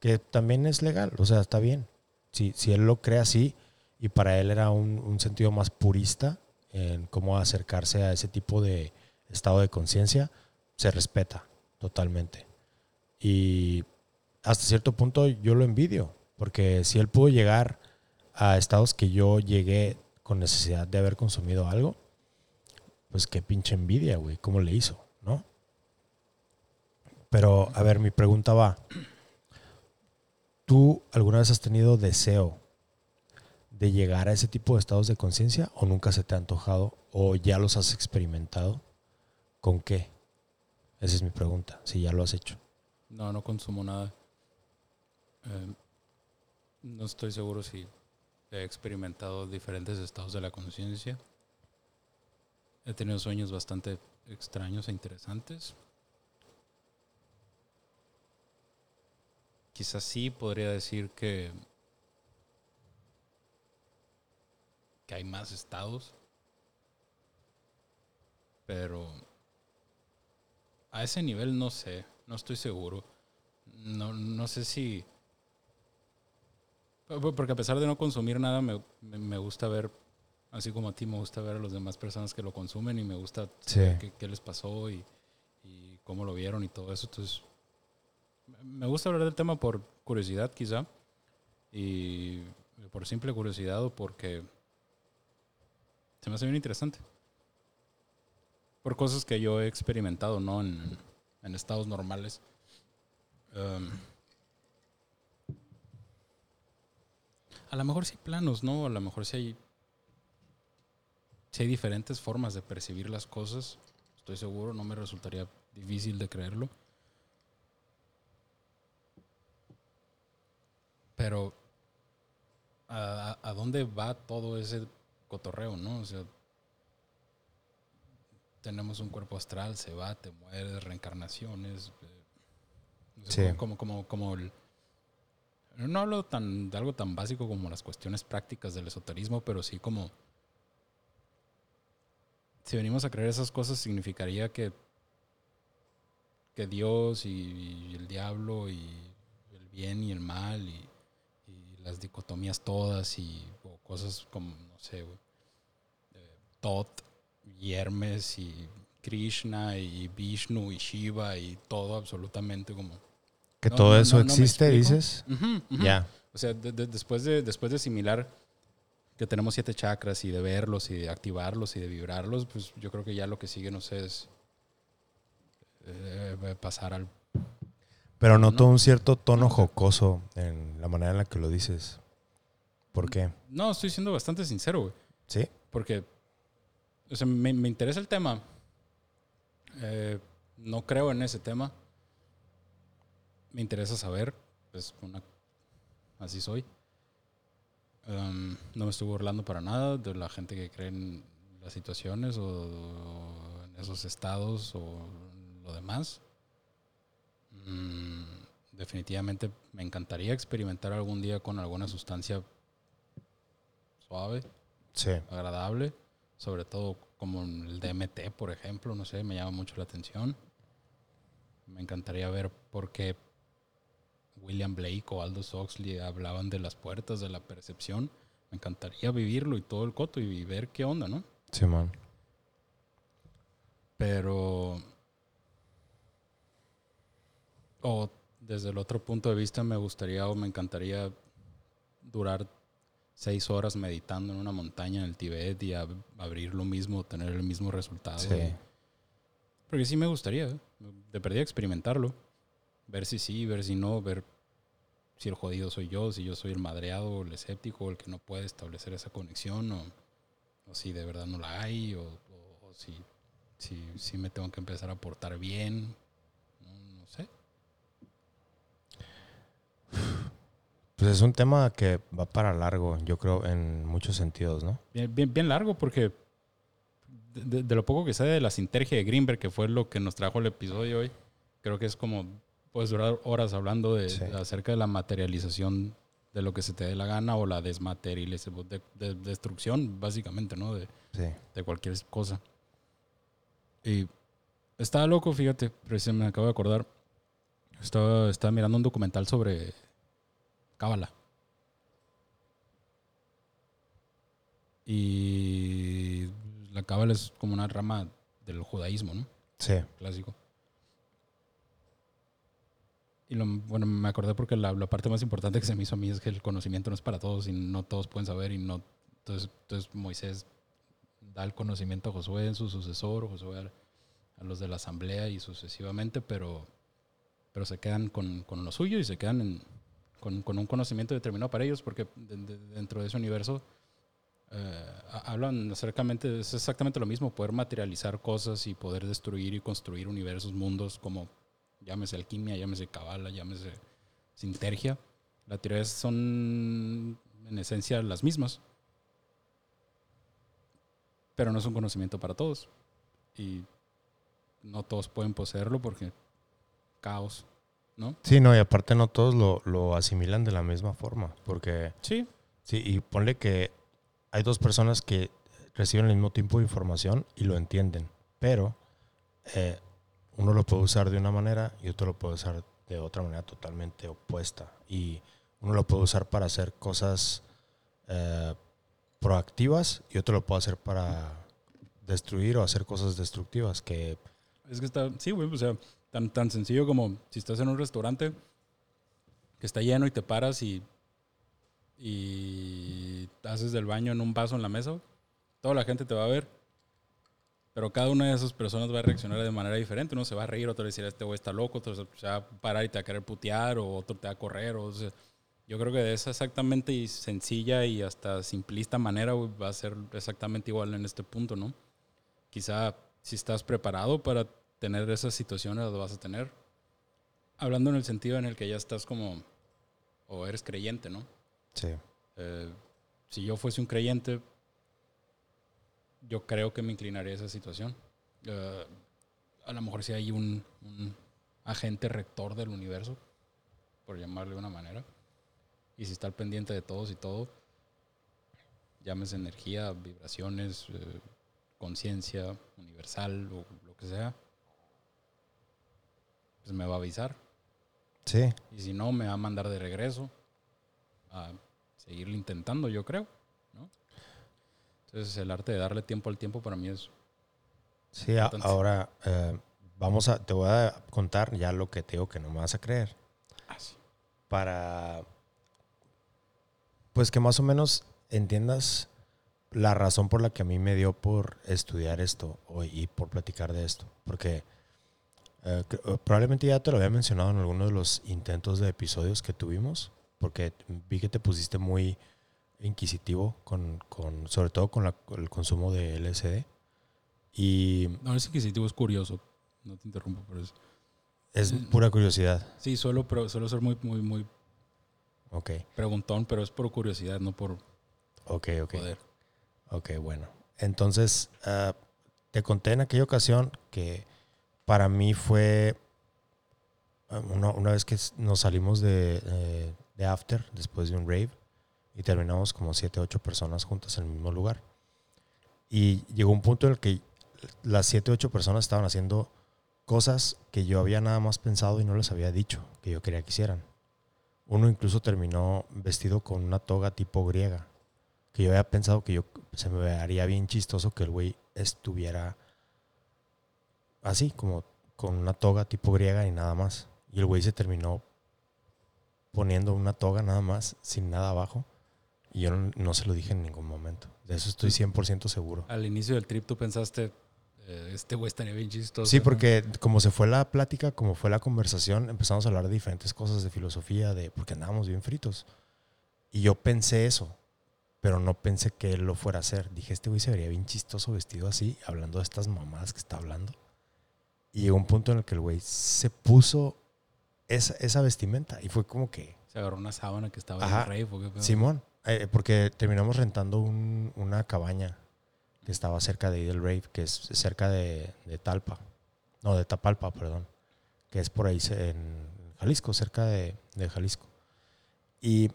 Que también es legal, o sea, está bien. Si, si él lo cree así, y para él era un, un sentido más purista en cómo acercarse a ese tipo de estado de conciencia, se respeta totalmente. Y hasta cierto punto yo lo envidio, porque si él pudo llegar a estados que yo llegué con necesidad de haber consumido algo, pues qué pinche envidia, güey, cómo le hizo, ¿no? Pero, a ver, mi pregunta va. ¿Tú alguna vez has tenido deseo de llegar a ese tipo de estados de conciencia o nunca se te ha antojado o ya los has experimentado? ¿Con qué? Esa es mi pregunta, si ya lo has hecho. No, no consumo nada. Eh, no estoy seguro si he experimentado diferentes estados de la conciencia. He tenido sueños bastante extraños e interesantes. Quizás sí podría decir que, que hay más estados, pero a ese nivel no sé, no estoy seguro. No, no sé si... Porque a pesar de no consumir nada, me, me- gusta ver, así como a ti, me gusta ver a las demás personas que lo consumen y me gusta saber Sí. qué, qué les pasó y, y cómo lo vieron y todo eso. Entonces, me- me gusta hablar del tema por curiosidad quizá y por simple curiosidad o porque se me hace bien interesante. Por cosas que yo he experimentado, ¿no? En, en estados normales. Um, a lo mejor sí hay planos, ¿no? A lo mejor sí hay, sí hay diferentes formas de percibir las cosas. estoy seguro, no me resultaría difícil de creerlo. Pero, ¿a, a dónde va todo ese cotorreo, no? O sea, tenemos un cuerpo astral, se va, te mueres, reencarnaciones. eh, Sí. Como, como, como el- no hablo tan, de algo tan básico como las cuestiones prácticas del esoterismo, pero sí como si venimos a creer esas cosas significaría que, que Dios y, el diablo y el bien y el mal y, las dicotomías todas y cosas como, no sé, güey, eh, Tot y Hermes y Krishna y Vishnu y Shiva y todo absolutamente como... Que No, todo no, eso no, existe, dices. Ya. O sea, de- de- después, de, después de asimilar que tenemos siete chakras y de verlos y de activarlos y de vibrarlos, pues yo creo que ya lo que sigue, no sé, es eh, pasar al... Pero noto No. un cierto tono jocoso en la manera en la que lo dices. ¿Por qué? No, estoy siendo bastante sincero, güey. ¿Sí? Porque, o sea, me, me interesa el tema. Eh, no creo en ese tema. Me interesa saber. Pues, una, así soy. Um, no me estoy burlando para nada de la gente que cree en las situaciones o, en esos estados o lo demás. Mm, definitivamente me encantaría experimentar algún día con alguna sustancia suave Sí. agradable, sobre todo como el DMT, por ejemplo, no sé, me llama mucho la atención. Me encantaría ver por qué William Blake o Aldous Huxley hablaban de las puertas de la percepción. Me encantaría vivirlo y todo el coto y ver qué onda, ¿no? Sí, man. Pero. O desde el otro punto de vista, me gustaría o me encantaría durar seis horas meditando en una montaña en el Tibet y ab- abrir lo mismo, tener el mismo resultado. Sí. Porque sí me gustaría, ¿eh? de perdida experimentarlo. Ver si sí, ver si no, ver si el jodido soy yo, si yo soy el madreado, el escéptico, el que no puede establecer esa conexión, o, o si de verdad no la hay, o, o- o si, si, si me tengo que empezar a portar bien. No, no sé. Pues es un tema que va para largo, yo creo, en muchos sentidos, ¿no? Bien, bien, bien largo porque de, de- de lo poco que sé de la sintergia de Greenberg, que fue lo que nos trajo el episodio hoy, creo que es como, puedes durar horas hablando de, Sí. acerca de la materialización de lo que se te dé la gana o la desmaterialización, de, de- destrucción, básicamente, ¿no? De, Sí. de cualquier cosa. Y estaba loco, fíjate, pero se me acabo de acordar. Estaba, estaba mirando un documental sobre Cábala. Y la Cábala es como una rama del judaísmo, ¿no? Sí. Clásico. Y lo, bueno, me acordé porque la, la parte más importante que se me hizo a mí es que el conocimiento no es para todos y no todos pueden saber y no... Entonces, entonces Moisés da el conocimiento a Josué en su sucesor, Josué a, los de la asamblea y sucesivamente, pero, pero se quedan con, con lo suyo y se quedan con, con un conocimiento determinado para ellos porque de- de- dentro de ese universo eh, ha- hablan acercamente, es exactamente lo mismo, poder materializar cosas y poder destruir y construir universos, mundos como llámese alquimia, llámese cabala, llámese sintergia. Las teorías son en esencia las mismas, pero no es un conocimiento para todos y no todos pueden poseerlo porque caos, ¿no? Sí, no, y aparte no todos lo, lo asimilan de la misma forma, porque Sí, sí, y ponle que hay dos personas que reciben el mismo tipo de información y lo entienden, pero eh, uno lo puede usar de una manera y otro lo puede usar de otra manera totalmente opuesta. Y uno lo puede usar para hacer cosas eh, proactivas y otro lo puede hacer para destruir o hacer cosas destructivas, que Es que está, sí, güey, o sea, tan, tan sencillo como si estás en un restaurante que está lleno y te paras y, y haces del baño en un vaso en la mesa, toda la gente te va a ver, pero cada una de esas personas va a reaccionar de manera diferente. Uno se va a reír, otro va a decir, este güey está loco, otro se va a parar y te va a querer putear, o otro te va a correr. O, sea, yo creo que de esa exactamente y sencilla y hasta simplista manera güey, va a ser exactamente igual en este punto, ¿no? Quizá si estás preparado para tener esas situaciones, las vas a tener. Hablando en el sentido en el que ya estás como, o eres creyente, ¿no? Sí. Eh, si yo fuese un creyente, yo creo que me inclinaría a esa situación. Eh, a lo mejor si hay un, un agente rector del universo, por llamarle de una manera, y si está al pendiente de todos y todo, llámese energía, vibraciones, eh, conciencia universal o lo que sea, pues me va a avisar. Sí. Y si no, me va a mandar de regreso a seguirlo intentando, yo creo. Entonces, el arte de darle tiempo al tiempo para mí es. Sí, ahora eh, vamos a, te voy a contar ya lo que te digo que no me vas a creer. Ah, sí. Para, pues que más o menos entiendas la razón por la que a mí me dio por estudiar esto o- y por platicar de esto. Porque eh, cre- probablemente ya te lo había mencionado en alguno de los intentos de episodios que tuvimos, porque vi que te pusiste muy inquisitivo con, con sobre todo con la- con el consumo de LSD. Y No, es inquisitivo, es curioso. No te interrumpo por eso. es Mm. pura curiosidad. Sí, suelo, pero suelo ser muy, muy, muy Ok, preguntón, pero es por curiosidad, no por ok, ok. poder. Ok, bueno. Entonces, ah, te conté en aquella ocasión que para mí fue ah, una, una vez que nos salimos de, eh, de After, después de un rave, y terminamos como siete, ocho personas juntas en el mismo lugar. Y llegó un punto en el que las siete, ocho personas estaban haciendo cosas que yo había nada más pensado y no les había dicho que yo quería que hicieran. Uno incluso terminó vestido con una toga tipo griega que yo había pensado que yo se me haría bien chistoso que el güey estuviera así, como con una toga tipo griega y nada más. Y el güey se terminó poniendo una toga nada más, sin nada abajo. Y yo no, no se lo dije en ningún momento. De eso estoy 100% seguro. Al inicio del trip tú pensaste, eh, este güey estaría bien chistoso. Sí, ¿no? porque como se fue la plática, como fue la conversación, empezamos a hablar de diferentes cosas de filosofía, de porque andábamos bien fritos. Y yo pensé eso, pero no pensé que él lo fuera a hacer. Dije, este güey se vería bien chistoso vestido así, hablando de estas mamadas que está hablando. Y llegó un punto en el que el güey se puso esa, esa vestimenta y fue como que, Se agarró una sábana que estaba en rey. ¿o qué pedo? Simón, eh, porque terminamos rentando un- una cabaña que estaba cerca de del Rave, que es cerca de, de Talpa. No, de Tapalpa, perdón. Que es por ahí en Jalisco, cerca de, de Jalisco. Y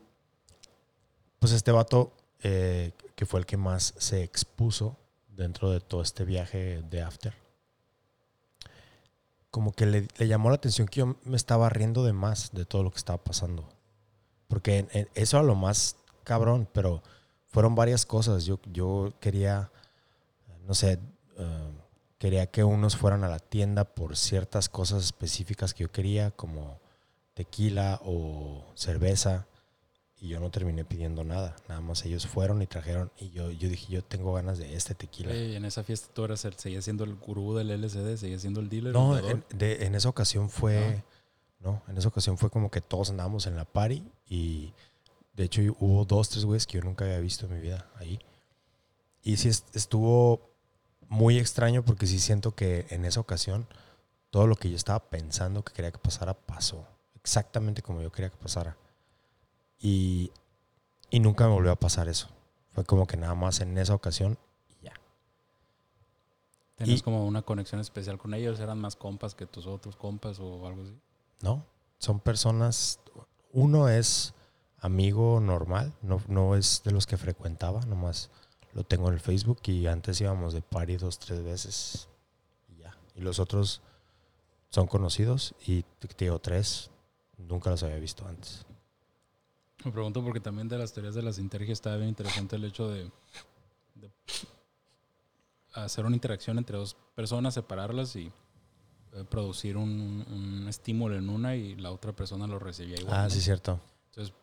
pues este vato, eh, que fue el que más se expuso dentro de todo este viaje de After, como que le, le llamó la atención que yo me estaba riendo de más de todo lo que estaba pasando. Porque eso era lo más cabrón, pero fueron varias cosas. Yo, yo quería, no sé, eh, quería que unos fueran a la tienda por ciertas cosas específicas que yo quería, como tequila o cerveza, y yo no terminé pidiendo nada. Nada más ellos fueron y trajeron, y yo, yo dije, yo tengo ganas de este tequila. Y en esa fiesta tú eras el, seguías siendo el gurú del LSD, seguías siendo el dealer. No, el en, de- en esa ocasión fue. No, en esa ocasión fue como que todos andábamos en la party y de hecho hubo dos, tres güeyes que yo nunca había visto en mi vida ahí. Y sí es- estuvo muy extraño porque sí siento que en esa ocasión todo lo que yo estaba pensando que quería que pasara pasó. Exactamente como yo quería que pasara. Y, y nunca me volvió a pasar eso. Fue como que nada más en esa ocasión y ya. ¿Tenías como una conexión especial con ellos? ¿Eran más compas que tus otros compas o algo así? No, son personas. Uno es amigo normal, no, no es de los que frecuentaba, nomás lo tengo en el Facebook y antes íbamos de party dos, tres veces y ya. Y los otros son conocidos y te digo tres, nunca los había visto antes. Me pregunto porque también de las teorías de la sinergia estaba bien interesante el hecho de, de hacer una interacción entre dos personas, separarlas y eh, producir un, un estímulo en una y la otra persona lo recibía igual. Ah, sí, cierto. Entonces,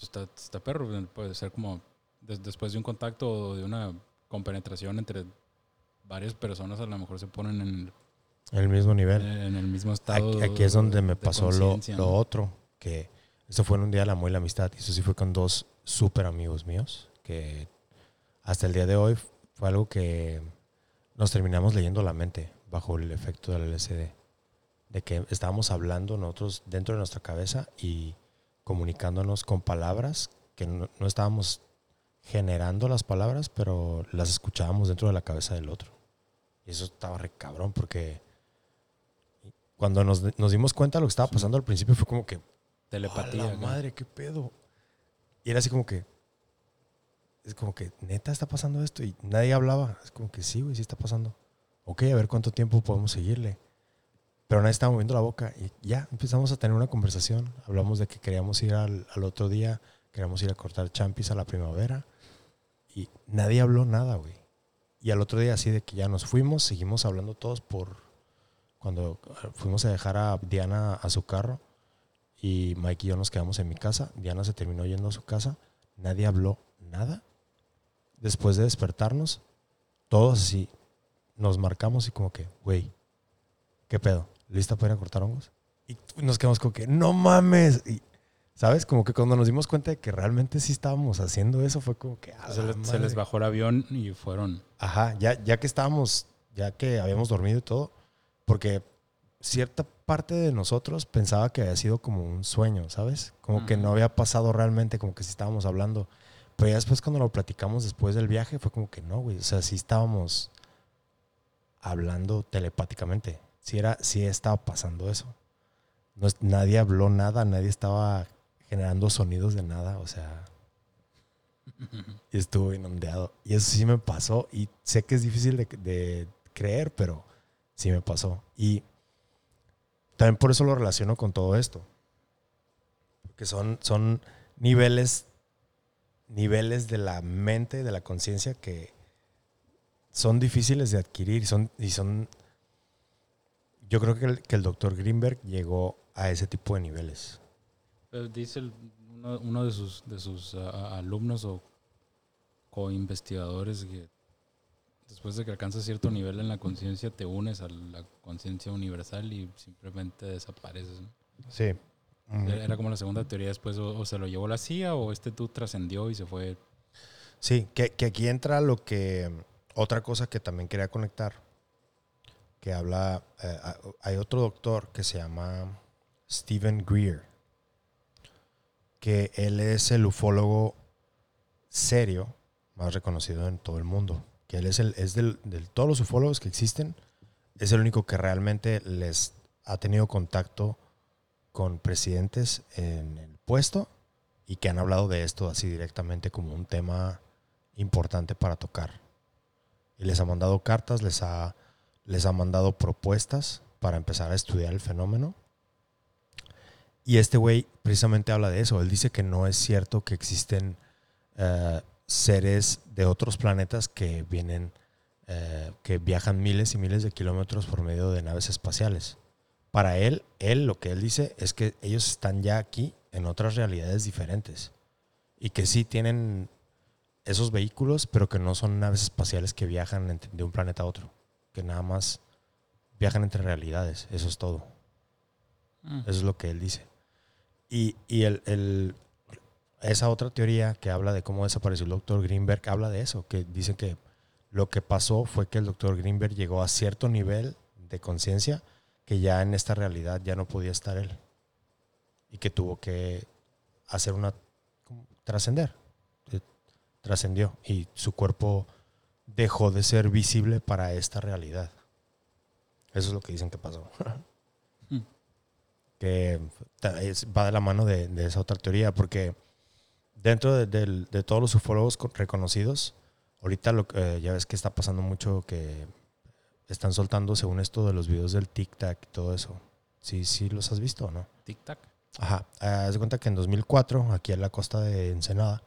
está, está perro. Puede ser como des- después de un contacto o de una compenetración entre varias personas, a lo mejor se ponen en, el mismo nivel. en el mismo estado. Aquí, aquí es donde me pasó lo, conciencia, lo ¿no? otro, que eso fue en un día del amor y la amistad. Y eso sí fue con dos súper amigos míos, que hasta el día de hoy fue algo que nos terminamos leyendo la mente bajo el efecto del LSD. De que estábamos hablando nosotros dentro de nuestra cabeza y comunicándonos con palabras que no, no estábamos generando las palabras, pero las escuchábamos dentro de la cabeza del otro. Y eso estaba re cabrón porque cuando nos, nos dimos cuenta de lo que estaba pasando al principio fue como que, Telepatía. "A la acá. madre, qué pedo. Y era así como que, es como que, neta está pasando esto y nadie hablaba. Es como que sí, güey, sí está pasando. Ok, a ver cuánto tiempo podemos seguirle. Pero nadie estaba moviendo la boca y ya empezamos a tener una conversación. Hablamos de que queríamos ir al, al otro día, queríamos ir a cortar champis a la primavera y nadie habló nada, güey. Y al otro día así de que ya nos fuimos, seguimos hablando todos por cuando eh, fuimos a dejar a Diana a su carro y Mike y yo nos quedamos en mi casa. Diana se terminó yendo a su casa. Nadie habló nada. Después de despertarnos, todos así nos marcamos y como que, güey, ¿qué pedo? ¿Lista para ir a cortar hongos? Y nos quedamos como que, no mames. Y, ¿Sabes? Como que cuando nos dimos cuenta de que realmente sí estábamos haciendo eso, fue como que... "A Se, les, se les madre". bajó el avión y fueron. Ajá, ya, ya que estábamos, ya que habíamos dormido y todo, porque cierta parte de nosotros pensaba que había sido como un sueño, ¿sabes? Como que no había pasado realmente, como que sí estábamos hablando. Pero ya después cuando lo platicamos después del viaje fue como que no, güey, o sea, sí estábamos hablando telepáticamente. Sí, era, sí estaba pasando eso. No, es- nadie habló nada, nadie estaba generando sonidos de nada, o sea, *laughs* y estuvo inundado. Y eso sí me pasó. Y sé que es difícil de, de creer, pero sí me pasó. Y también por eso lo relaciono con todo esto. Porque son, son niveles, niveles de la mente, de la conciencia que son difíciles de adquirir. Son, y son. Yo creo que el, que el doctor Greenberg llegó a ese tipo de niveles. Dice el- uno, uno de sus, de sus ah, ah, alumnos o co-investigadores que después de que alcanzas cierto nivel en la conciencia te unes a la conciencia universal y simplemente desapareces. ¿no? Sí. Era era como la segunda teoría después o, o se lo llevó la CIA o este tú trascendió y se fue. Sí, que, que aquí entra lo que. Otra cosa que también quería conectar. Que habla. eh, hay otro doctor que se llama Stephen Greer. Que él es el ufólogo serio más reconocido en todo el mundo. Que él es el. Es del, de todos los ufólogos que existen. Es el único que realmente les ha tenido contacto con presidentes en el puesto y que han hablado de esto así directamente como un tema importante para tocar. Y les ha mandado cartas, les ha, les ha mandado propuestas para empezar a estudiar el fenómeno. Y este güey precisamente habla de eso. Él dice que no es cierto que existen eh, seres de otros planetas que vienen, eh, que viajan miles y miles de kilómetros por medio de naves espaciales. Para él, él lo que él dice es que ellos están ya aquí en otras realidades diferentes y que sí tienen esos vehículos, pero que no son naves espaciales que viajan de un planeta a otro, que nada más viajan entre realidades, eso es todo. Mm. Eso es lo que él dice. Y, y el, el- esa otra teoría que habla de cómo desapareció el doctor Greenberg habla de eso, que dice que lo que pasó fue que el doctor Greenberg llegó a cierto nivel de conciencia que ya en esta realidad ya no podía estar él. Y que tuvo que hacer una... trascender. Eh, Trascendió. Y su cuerpo dejó de ser visible para esta realidad. Eso es lo que dicen que pasó. Hmm. que va de la mano de, de esa otra teoría, porque dentro de, todos los ufólogos co- reconocidos, ahorita lo, que, eh, ya ves que está pasando mucho que están soltando, según esto, de los videos del tic-tac y todo eso. Sí, sí los has visto no? Tic-tac. Ajá. Ah, Haz de cuenta que en 2004, aquí en la costa de Ensenada,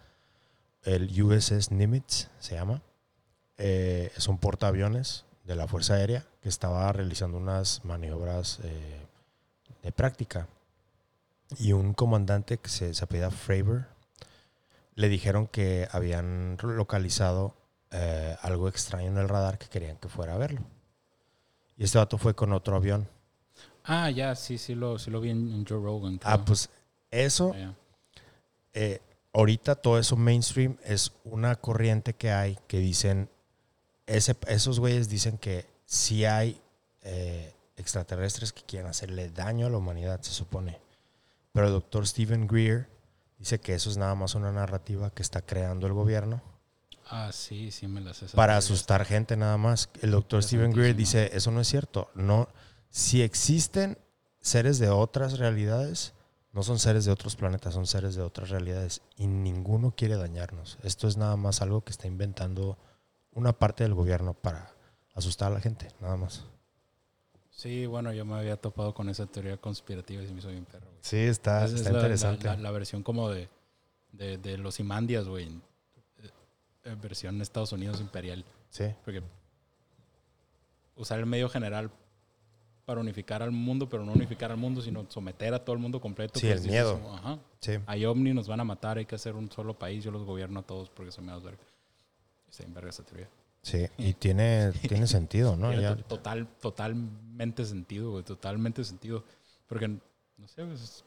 el USS Nimitz se llama. Eh, es un portaaviones de la Fuerza Aérea que estaba realizando unas maniobras eh, de práctica. Y un comandante que se, se apellida Fravor le dijeron que habían localizado eh, algo extraño en el radar que querían que fuera a verlo. Y este vato fue con otro avión. Ah, ya, sí, sí lo, sí lo vi en, Joe Rogan. Ah, pues eso eh, ahorita todo eso mainstream es una corriente que hay que dicen ese, esos güeyes dicen que sí hay eh, extraterrestres que quieren hacerle daño a la humanidad, se supone. Pero el doctor Stephen Greer dice que eso es nada más una narrativa que está creando el gobierno Ah, sí, sí me las para asustar gente nada más. El doctor Stephen Greer dice, eso no es cierto. No, si existen seres de otras realidades, no son seres de otros planetas, son seres de otras realidades y ninguno quiere dañarnos. Esto es nada más algo que está inventando una parte del gobierno para asustar a la gente, nada más. Sí, bueno, yo me había topado con esa teoría conspirativa y se me hizo bien perro. güey. Sí, está, es está la- interesante. La, la- la versión como de, de, de los Imandias, güey. Eh, versión Estados Unidos imperial. sí, Porque usar el medio general para unificar al mundo, pero no unificar al mundo, sino someter a todo el mundo completo. Sí, el dices, miedo. Ajá. sí. Hay ovni, nos van a matar, hay que hacer un solo país, yo los gobierno a todos porque se me da verga. Está en verga esa teoría. Sí, y tiene, *laughs* tiene sentido, ¿no? Tiene Ya- to- total, totalmente sentido, güey, totalmente sentido. Porque, no sé, güey, es-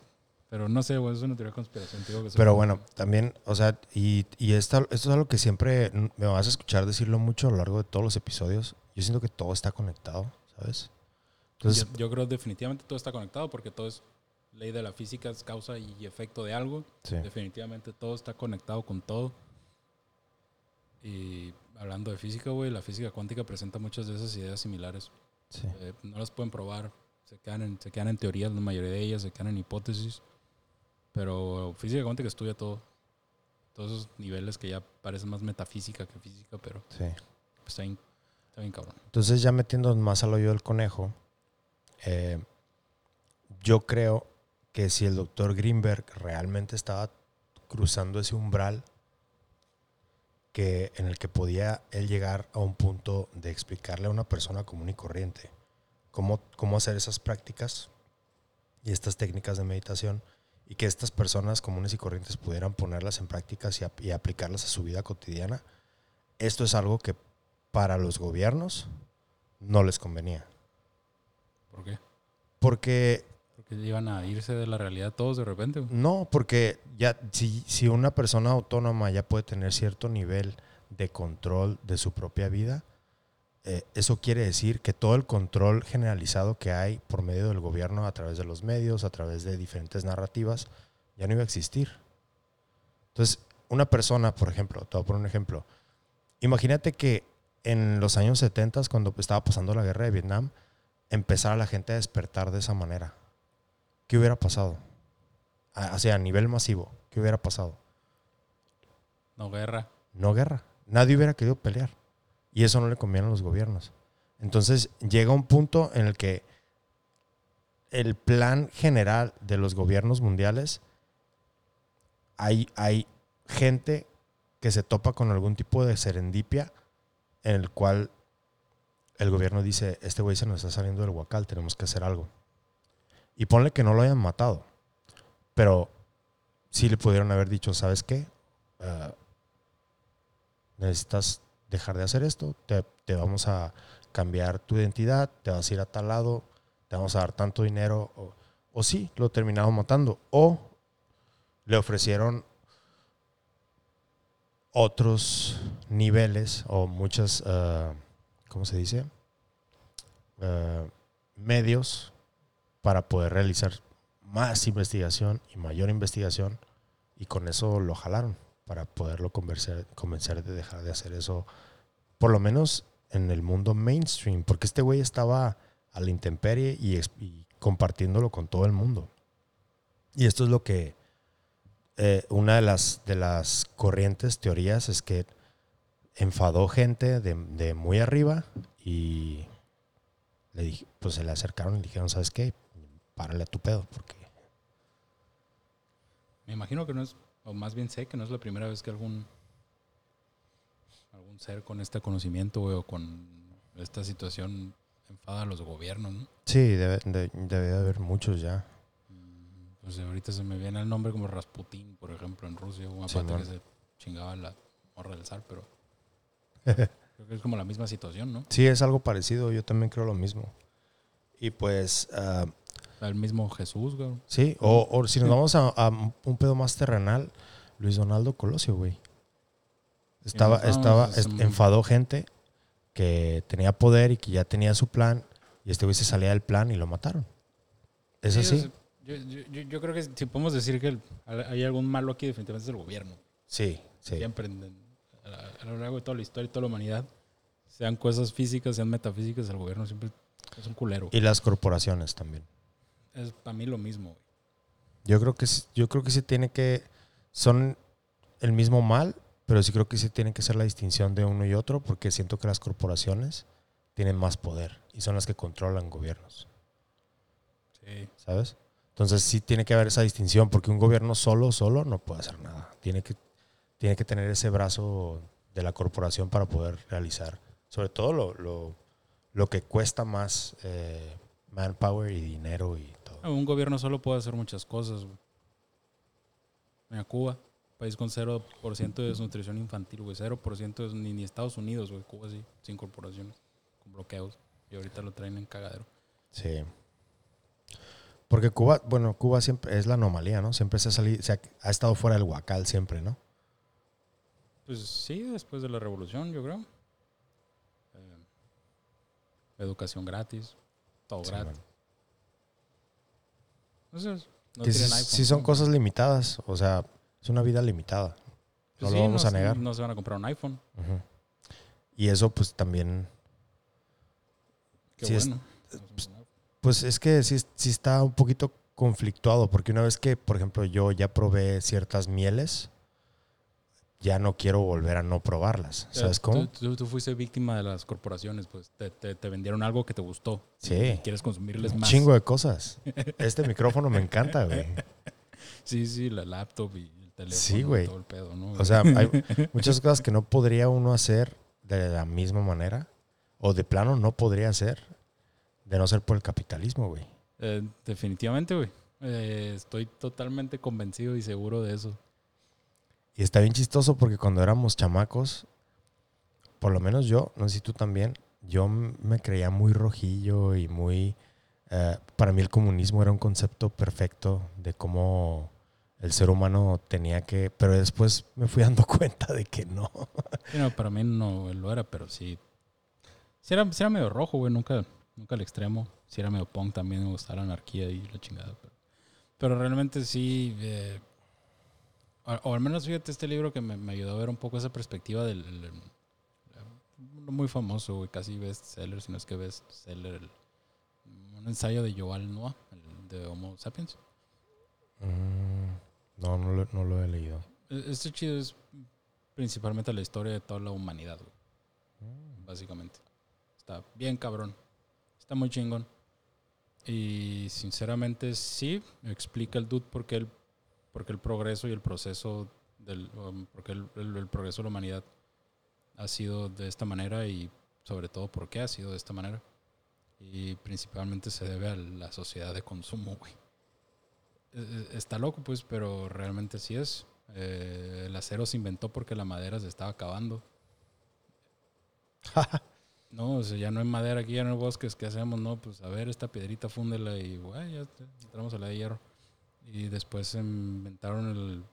pero no sé, güey, es una teoría de conspiración. que Pero bueno, también, o sea, y, y esta- esto es algo que siempre me vas a escuchar decirlo mucho a lo largo de todos los episodios. Yo siento que todo está conectado, ¿sabes? Entonces, yo, yo creo definitivamente todo está conectado porque todo es ley de la física, es causa y efecto de algo. sí, Definitivamente todo está conectado con todo. Y hablando de física, güey, la física cuántica presenta muchas de esas ideas similares. sí. Eh, no las pueden probar, se quedan, en, se quedan en teorías, la mayoría de ellas se quedan en hipótesis. Pero física cuántica estudia todo. Todos esos niveles que ya parecen más metafísica que física, pero sí. pues, está bien, está bien cabrón. Entonces, ya metiendo más al hoyo del conejo, eh, yo creo que si el doctor Greenberg realmente estaba cruzando ese umbral que, en el que podía él llegar a un punto de explicarle a una persona común y corriente cómo, cómo hacer esas prácticas y estas técnicas de meditación y que estas personas comunes y corrientes pudieran ponerlas en prácticas y, y aplicarlas a su vida cotidiana, esto es algo que para los gobiernos no les convenía. ¿Por qué? Porque iban a irse de la realidad todos de repente. no, porque ya si, si una persona autónoma ya puede tener cierto nivel de control de su propia vida, eh, eso quiere decir que todo el control generalizado que hay por medio del gobierno a través de los medios, a través de diferentes narrativas, ya no iba a existir. Entonces, una persona, por ejemplo, te voy a poner un ejemplo. Imagínate que en los años 70, cuando estaba pasando la guerra de Vietnam, empezara la gente a despertar de esa manera. ¿Qué hubiera pasado? O sea, a nivel masivo, ¿qué hubiera pasado? No guerra. no guerra. Nadie hubiera querido pelear. Y eso no le conviene a los gobiernos. Entonces llega un punto en el que el plan general de los gobiernos mundiales, hay, hay gente que se topa con algún tipo de serendipia en el cual el gobierno dice, este güey se nos está saliendo del huacal, tenemos que hacer algo. Y ponle que no lo hayan matado, pero sí le pudieron haber dicho, ¿sabes qué? Ah, necesitas dejar de hacer esto, te, vamos a cambiar tu identidad, te vas a ir a tal lado, te vamos a dar tanto dinero, o, o sí, lo terminaron matando, o le ofrecieron otros niveles o muchas, ah, ¿cómo se dice? Ah, medios para poder realizar más investigación y mayor investigación y con eso lo jalaron para poderlo convencer, convencer de dejar de hacer eso, por lo menos en el mundo mainstream, porque este güey estaba a la intemperie y, y compartiéndolo con todo el mundo. Y esto es lo que eh, una de las, de las corrientes teorías es que enfadó gente de, de muy arriba y le dije, pues se le acercaron y le dijeron, ¿sabes qué? Párale a tu pedo, porque Me imagino que no es, o más bien sé que no es la primera vez que algún algún ser con este conocimiento güey, o con esta situación enfada a los gobiernos, ¿no? sí, debe, de- debe haber muchos ya. Mm, Pues ahorita se me viene el nombre como Rasputín, por ejemplo, en Rusia, un Simón. aparte que se chingaba la morra del zar, pero *laughs* creo que es como la misma situación, ¿no? Sí, es algo parecido, yo también creo lo mismo. Y pues, ah, El mismo Jesús, güey. sí, o, o si nos vamos a, a un pedo más terrenal, Luis Donaldo Colosio, güey. Estaba, vamos, estaba, enfadó gente que tenía poder y que ya tenía su plan, y este güey se salía del plan y lo mataron. Es Sí, así. Yo, yo- yo- creo que si podemos decir que el- hay algún malo aquí, definitivamente es el gobierno. Sí, sí. Siempre, a lo largo de toda la historia y toda la humanidad, sean cosas físicas, sean metafísicas, el gobierno siempre es un culero. Y las corporaciones también. Es para mí lo mismo. güey. Yo creo que sí- yo creo que sí tiene que son el mismo mal, pero sí creo que sí tiene que ser la distinción de uno y otro porque siento que las corporaciones tienen más poder y son las que controlan gobiernos, Sí. ¿sabes? Entonces sí tiene que haber esa distinción porque un gobierno solo solo no puede hacer nada. Tiene que tiene que tener ese brazo de la corporación para poder realizar, sobre todo lo, lo, lo que cuesta más eh, manpower y dinero y. Un gobierno solo puede hacer muchas cosas. güey. Mira, Cuba, país con 0% de desnutrición infantil, güey. 0% es ni, ni Estados Unidos, güey. Cuba sí, sin corporaciones, con bloqueos. Y ahorita lo traen en cagadero. Sí. Porque Cuba, bueno, Cuba siempre es la anomalía, ¿no? Siempre se ha salido, se ha, ha estado fuera del huacal siempre, ¿no? Pues sí, después de la revolución, yo creo. Eh, educación gratis, todo Sí, gratis. No que sí son cosas limitadas, o sea, es una vida limitada. Pues no sí, lo vamos a negar. No se van a comprar un iPhone. Y eso pues también, Qué es- bueno. pues es que sí, sí está un poquito conflictuado, porque una vez que, por ejemplo, yo ya probé ciertas mieles, ya no quiero volver a no probarlas. ¿Sabes Eh, cómo? Tú, tú- tú fuiste víctima de las corporaciones, pues te, te- te vendieron algo que te gustó. Sí. Quieres consumirles Un más. chingo de cosas. Este micrófono me encanta, güey. *laughs* Sí, sí, la laptop y el teléfono. Sí, güey. Todo el pedo, ¿no? O sea, hay *laughs* muchas cosas que no podría uno hacer de la misma manera, o de plano no podría hacer, de no ser por el capitalismo, güey. Eh, definitivamente, güey. Eh, estoy totalmente convencido y seguro de eso. Y está bien chistoso porque cuando éramos chamacos, por lo menos yo, no sé si tú también, yo me creía muy rojillo y muy... eh, para mí el comunismo era un concepto perfecto de cómo el ser humano tenía que... Pero después me fui dando *laughs* cuenta de que no. Sí, no, para mí no lo era, pero sí. Sí era, sí era medio rojo, güey. Nunca, nunca al extremo. Sí era medio punk también. Me gustaba la anarquía y la chingada. Pero, pero realmente sí. eh, o, al menos fíjate este libro que me, me ayudó a ver un poco esa perspectiva del. el- el- uno muy famoso, güey. Casi bestseller, si no es que bestseller. el- un ensayo de Joal Noah, el de Homo sapiens. Mm, no, no lo, no lo he leído. E- Este chido es principalmente la historia de toda la humanidad, güey. básicamente. Está bien cabrón. Está muy chingón. Y sinceramente sí, explica el dude por qué el, por qué el progreso y el proceso del um, porque el, el- el progreso de la humanidad ha sido de esta manera y sobre todo por qué ha sido de esta manera. Y principalmente se debe a la sociedad de consumo, güey. E- e- Está loco, pues, pero realmente sí es. Eh, el acero se inventó porque la madera se estaba acabando. *laughs* No, o sea, ya no hay madera aquí, ya no hay bosques, ¿qué hacemos? No, pues a ver, esta piedrita fúndela y güey, ya entramos a la de hierro. Y después inventaron el,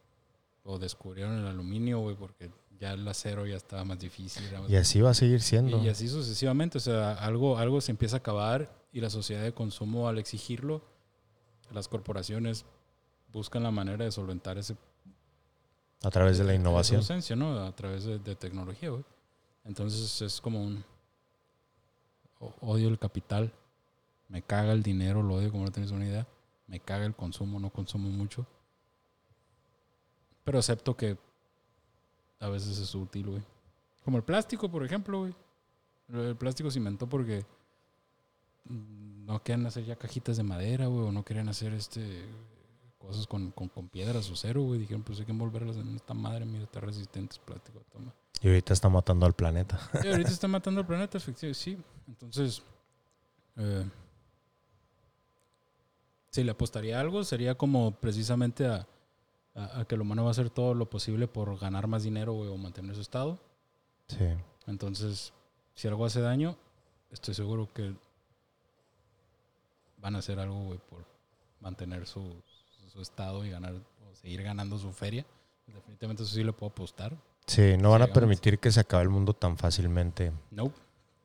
o descubrieron el aluminio, güey, porque ya el acero ya estaba más difícil. más- Y así va a seguir siendo. y así sucesivamente, o sea, algo, algo se empieza a acabar y la sociedad de consumo al exigirlo, las corporaciones buscan la manera de solventar ese a través de la esa innovación. ausencia, ¿no? A través de, de tecnología, güey. Entonces es como un odio el capital, me caga el dinero, lo odio como no tienes una idea, me caga el consumo, no consumo mucho. Pero acepto que a veces es útil, güey. Como el plástico, por ejemplo, güey. El plástico se inventó porque no querían hacer ya cajitas de madera, güey, o no querían hacer este cosas con, con, con piedras o cero, güey. Dijeron, pues hay que envolverlas en esta madre, mira, está resistente, es plástico, toma. Y ahorita está matando al planeta. Y ahorita está matando al planeta, efectivamente, sí. Entonces, eh, si le apostaría a algo, sería como precisamente a, a- a que el humano va a hacer todo lo posible por ganar más dinero, güey, o mantener su estado. Sí. Entonces, si algo hace daño, estoy seguro que van a hacer algo, güey, por mantener su, su estado y ganar, o seguir ganando su feria. Definitivamente eso sí le puedo apostar. Sí, no van a permitir que se acabe el mundo tan fácilmente. Nope.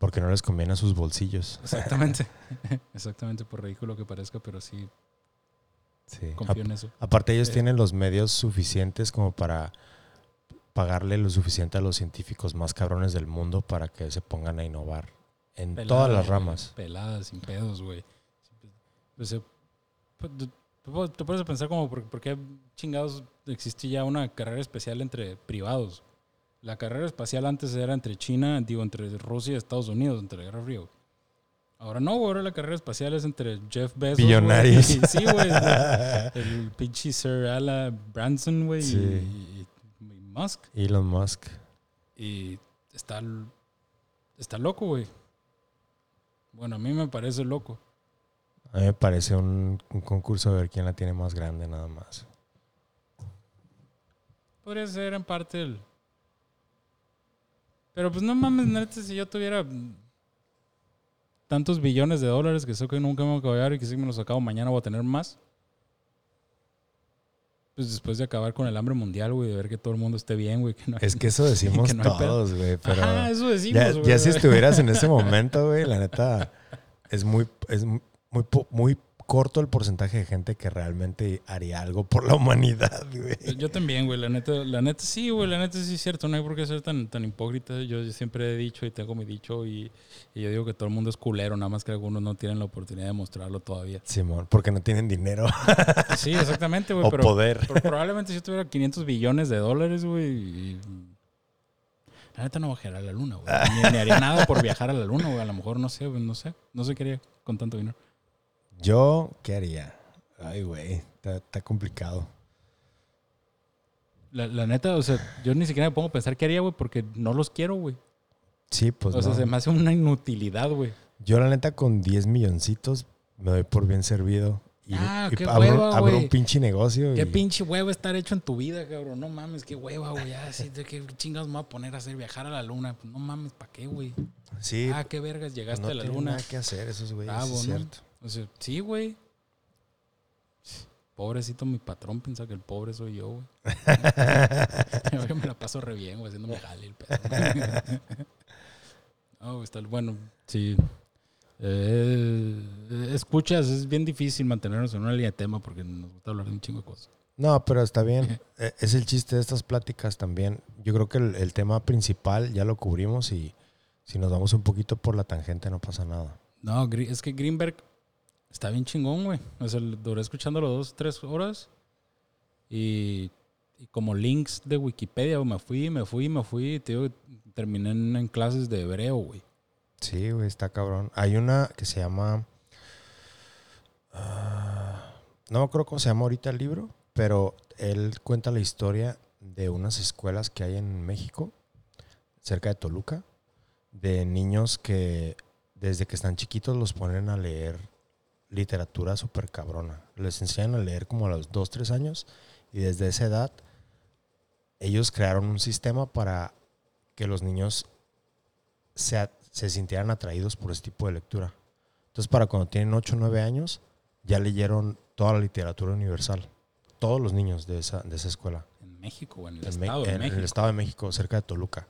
Porque no les conviene a sus bolsillos. Exactamente. *laughs* *laughs* Exactamente, por ridículo que parezca, pero sí Sí. confío en eso. Aparte ellos Eh. tienen los medios suficientes como para pagarle lo suficiente a los científicos más cabrones del mundo para que se pongan a innovar en Peladas, todas las ramas. Peladas, sin pedos, güey. Pues, te puedes pensar como, ¿por, por qué chingados existe ya una carrera especial entre privados? La carrera espacial antes era entre China, digo, entre Rusia y Estados Unidos, entre la Guerra Fría. güey. Ahora no, güey, ahora la carrera espacial es entre Jeff Bezos. güey, Billonarios. y- *laughs* Sí, güey. *laughs* el, pinche Sir Ala Branson, güey. y- Sí. Y, y Musk. Elon Musk. Y está, está loco, güey. Bueno, a mí me parece loco. A mí me parece un, un concurso de ver quién la tiene más grande nada más. Podría ser en parte el... Pero pues no mames, neta, si yo tuviera tantos billones de dólares que sé que nunca me voy a acabar y que si me los acabo mañana voy a tener más. Pues después de acabar con el hambre mundial, güey, de ver que todo el mundo esté bien, güey. Que no hay- Es que eso decimos *laughs* Que no todos, güey. Pero Ajá, eso decimos, ya, güey. ya si estuvieras en ese momento, güey, la neta es muy, es muy, muy corto el porcentaje de gente que realmente haría algo por la *laughs* humanidad, güey. Yo también, güey, la neta, la neta sí, güey, la neta sí es cierto, no hay por qué ser tan, tan hipócrita. Yo siempre he dicho y tengo mi dicho y, y yo digo que todo el mundo es culero, nada más que algunos no tienen la oportunidad de mostrarlo todavía. Simón, porque no tienen dinero Sí, exactamente, güey, *laughs* o pero, poder. pero probablemente si yo tuviera 500 billones de dólares, güey, y- la neta no bajaría a la luna, güey. Ni, ni haría nada por viajar a la luna, güey. A lo mejor, no sé, güey, no sé. No sé qué haría con tanto dinero. Yo, ¿qué haría? Ay, güey, está, está complicado. La, la neta, o sea, yo ni siquiera me pongo a pensar qué haría, güey, porque no los quiero, güey. Sí, pues o sea, se me hace una inutilidad, güey. Yo la neta con 10 milloncitos me doy por bien servido. Y, Ah, y qué abro, hueva, abro un pinche negocio. Qué y- pinche hueva estar hecho en tu vida, cabrón. No mames, qué hueva, güey. Ah, sí, ¿de qué chingados me voy a poner a hacer viajar a la luna? Pues no mames, ¿para qué, güey? Sí, Ah, qué vergas, llegaste no a la luna. nada que hacer esos güeyes, sí es ¿no? cierto. O sea, sí, güey. Pobrecito mi patrón piensa que el pobre soy yo, güey. *laughs* yo me la paso re bien, güey, haciéndome jale el pedo. *laughs* No, güey, está bueno. Sí. Eh, escuchas, es bien difícil mantenernos en una línea de tema porque nos gusta hablar de un chingo de cosas. No, pero está bien. *laughs* Eh, es el chiste de estas pláticas también. Yo creo que el, el tema principal ya lo cubrimos y si nos vamos un poquito por la tangente no pasa nada. No, es que Greenberg está bien chingón, güey. O sea, duré escuchándolo dos, tres horas. Y, como links de Wikipedia, güey, me fui, me fui, me fui. digo, terminé en, clases de hebreo, güey. Sí, güey, está cabrón. Hay una que se llama... ah, no acuerdo cómo se llama ahorita el libro, pero él cuenta la historia de unas escuelas que hay en México, cerca de Toluca, de niños que desde que están chiquitos los ponen a leer literatura súper cabrona. Les enseñan a leer como a los 2, 3 años y desde esa edad ellos crearon un sistema para que los niños se, se sintieran atraídos por ese tipo de lectura. Entonces, para cuando tienen 8 o 9 años, ya leyeron toda la literatura universal. Todos los niños de esa, de esa escuela. En México, en el En, Me- Estado de en México. el Estado de México, cerca de Toluca.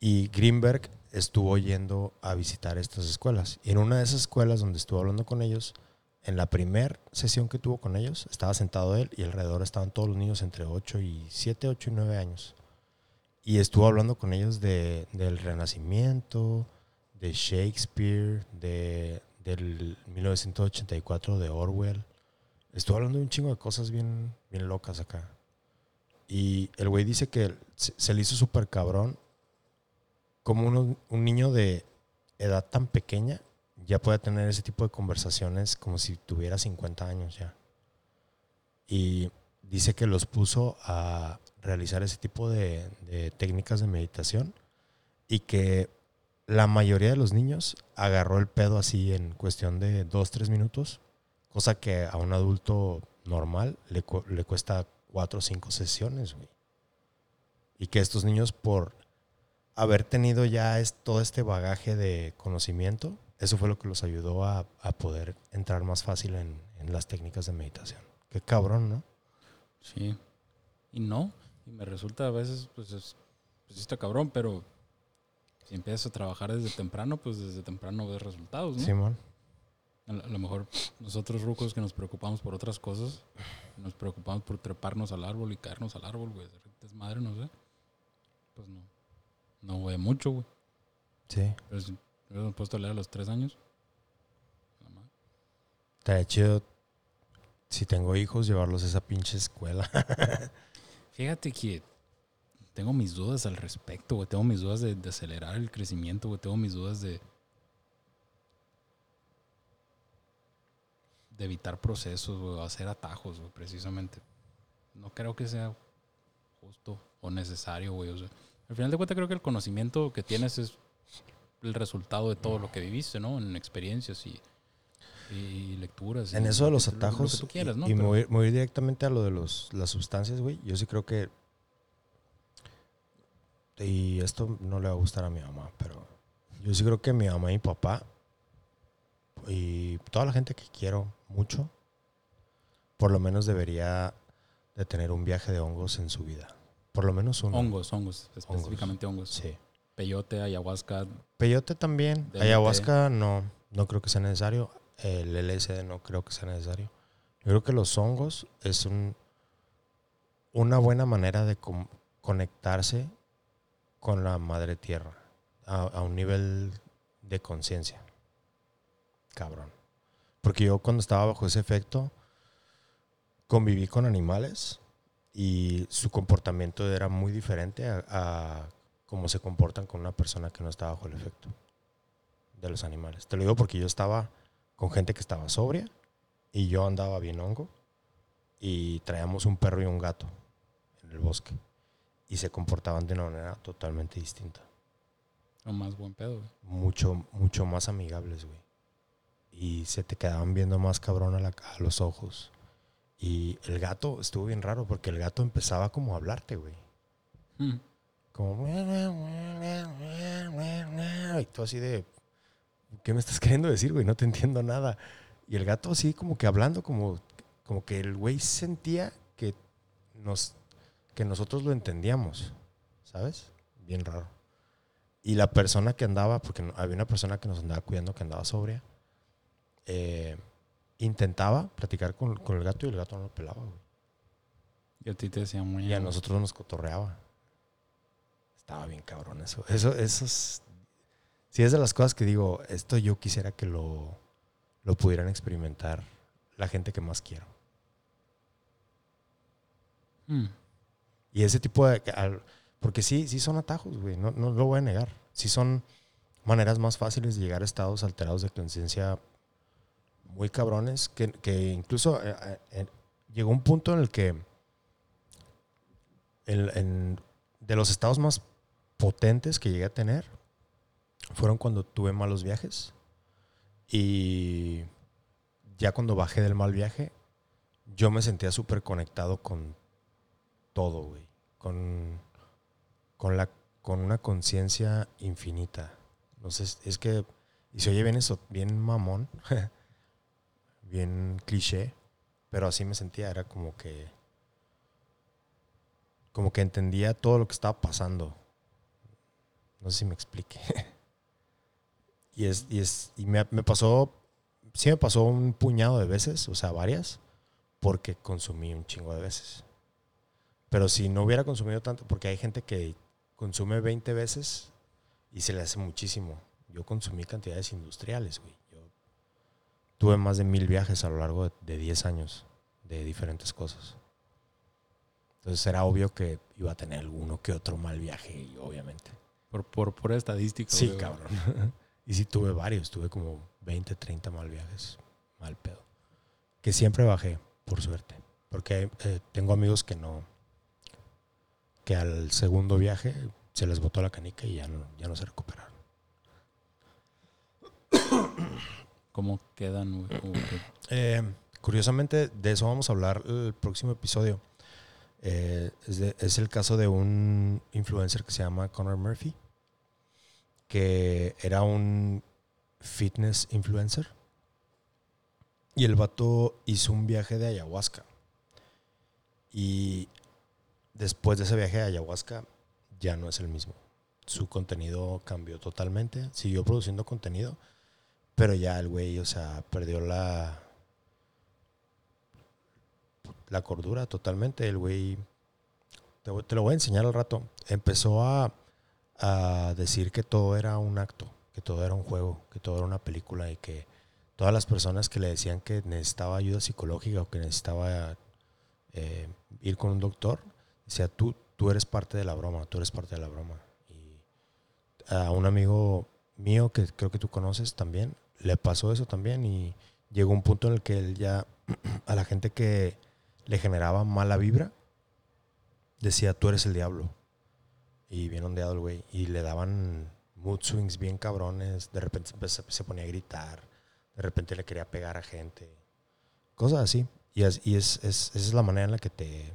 Y Greenberg estuvo yendo a visitar estas escuelas. Y en una de esas escuelas donde estuvo hablando con ellos, en la primera sesión que tuvo con ellos, estaba sentado él y alrededor estaban todos los niños entre 8 y 7, 8 y 9 años. Y estuvo hablando con ellos de, del Renacimiento, de Shakespeare, de, del 1984 de Orwell. Estuvo hablando de un chingo de cosas bien, bien locas acá. Y el güey dice que se, se le hizo súper cabrón como uno- un niño de edad tan pequeña ya puede tener ese tipo de conversaciones como si tuviera 50 años ya. Y dice que los puso a realizar ese tipo de, técnicas de meditación y que la mayoría de los niños agarró el pedo así en cuestión de 2, 3 minutos, cosa que a un adulto normal le, le cuesta 4 o 5 sesiones, güey. Y que estos niños por haber tenido ya es, todo este bagaje de conocimiento, eso fue lo que los ayudó a, a poder entrar más fácil en, en las técnicas de meditación. Qué cabrón, ¿no? Sí. Y no. Y me resulta a veces, pues, es, pues está cabrón, pero Si empiezas a trabajar desde temprano, pues desde temprano ves resultados, ¿no? Simón. A lo mejor nosotros rucos que nos preocupamos por otras cosas, nos preocupamos por treparnos al árbol y caernos al árbol, güey, desmadre, no sé. Pues no. No ve mucho, güey. Sí. Pero si me hubiéramos puesto a leer a los tres años. Estaría chido si tengo hijos llevarlos a esa pinche escuela. *laughs* Fíjate que tengo mis dudas al respecto, güey. Tengo mis dudas de, de acelerar el crecimiento, güey. Tengo mis dudas de. de evitar procesos, güey, hacer atajos, güey, precisamente. No creo que sea justo o necesario, güey. O sea, al final de cuentas, creo que el conocimiento que tienes es el resultado de todo lo que viviste, ¿no? En experiencias y, y lecturas. En y eso de lo los lo- que atajos tú quieras, ¿no? y, y Pero- mover, mover directamente a lo de los, las sustancias, güey, yo sí creo que... Y esto no le va a gustar a mi mamá, pero yo sí creo que mi mamá y mi papá y toda la gente que quiero mucho, por lo menos debería de tener un viaje de hongos en su vida. Por lo menos uno. Hongos, hongos, específicamente hongos. Sí. Peyote, ayahuasca. Peyote también. DMT. Ayahuasca no, no creo que sea necesario. El LSD no creo que sea necesario. Yo creo que los hongos es un, una buena manera de conectarse con la madre tierra a, a un nivel de conciencia. Cabrón. Porque yo cuando estaba bajo ese efecto conviví con animales y su comportamiento era muy diferente a, a cómo se comportan con una persona que no está bajo el efecto de los animales. Te lo digo porque yo estaba con gente que estaba sobria y yo andaba bien hongo y traíamos un perro y un gato en el bosque y se comportaban de una manera totalmente distinta. O más buen pedo, güey. Mucho, mucho más amigables, güey. Y se te quedaban viendo más cabrón a, la- a los ojos. Y el gato estuvo bien raro porque el gato empezaba como a hablarte, güey. Mm. Como. Y tú así de. ¿Qué me estás queriendo decir, güey? No te entiendo nada. Y el gato así como que hablando, como, como que el güey sentía que, nos, que nosotros lo entendíamos. ¿Sabes? Bien raro. Y la persona que andaba, porque había una persona que nos andaba cuidando que andaba sobria, eh, intentaba platicar con, con el gato y el gato no lo pelaba, güey. Y a ti te decía muy Y a nosotros nos cotorreaba. Estaba bien cabrón eso. Eso, eso es. Sí, es de las cosas que digo, esto yo quisiera que lo, lo pudieran experimentar la gente que más quiero. Mm. Y ese tipo de. Porque sí, sí son atajos, güey. No, no lo voy a negar. Sí son maneras más fáciles de llegar a estados alterados de conciencia muy cabrones. Que, que incluso eh, eh, llegó un punto en el que. en- de los estados más potentes que llegué a tener fueron cuando tuve malos viajes. Y ya cuando bajé del mal viaje, yo me sentía súper conectado con todo, güey. Con, con, la, con una conciencia infinita. Sé, es que, y se oye bien eso, bien mamón, *laughs* bien cliché, pero así me sentía, era como que, como que entendía todo lo que estaba pasando. No sé si me explique. *laughs* y es, y es, y me, me pasó, sí me pasó un puñado de veces, o sea, varias, porque consumí un chingo de veces. Pero si no hubiera consumido tanto, porque hay gente que consume 20 veces y se le hace muchísimo. Yo consumí cantidades industriales, güey. Tuve más de mil viajes a lo largo de, de 10 años de diferentes cosas. Entonces era obvio que iba a tener alguno que otro mal viaje, y obviamente. Por, por pura estadística. Sí, cabrón. *laughs* y sí tuve varios, tuve como 20, 30 mal viajes, mal pedo. Que siempre bajé, por suerte. Porque eh, tengo amigos que no, que al segundo viaje se les botó la canica y ya no, ya no se recuperaron. ¿Cómo quedan, Eh, curiosamente, de eso vamos a hablar el próximo episodio. Eh, es, es el caso de un influencer que se llama Connor Murphy, que era un fitness influencer. Y el vato hizo un viaje de ayahuasca. Y después de ese viaje de ayahuasca, ya no es el mismo. su contenido cambió totalmente. Siguió produciendo contenido, pero ya el güey, o sea, perdió la, la cordura totalmente. El güey, te, te lo voy a enseñar al rato, empezó a, a decir que todo era un acto, que todo era un juego, que todo era una película y que todas las personas que le decían que necesitaba ayuda psicológica o que necesitaba eh, ir con un doctor, decía, tú, tú eres parte de la broma, tú eres parte de la broma. Y a un amigo mío que creo que tú conoces también, le pasó eso también y llegó un punto en el que él ya, *clears throat* a la gente que le generaba mala vibra, decía, tú eres el diablo. Y bien ondeado el güey. Y le daban mood swings bien cabrones. De repente se, ponía a gritar. De repente le quería pegar a gente. Cosas así. Y, es, y es, es, esa es la manera en la que te...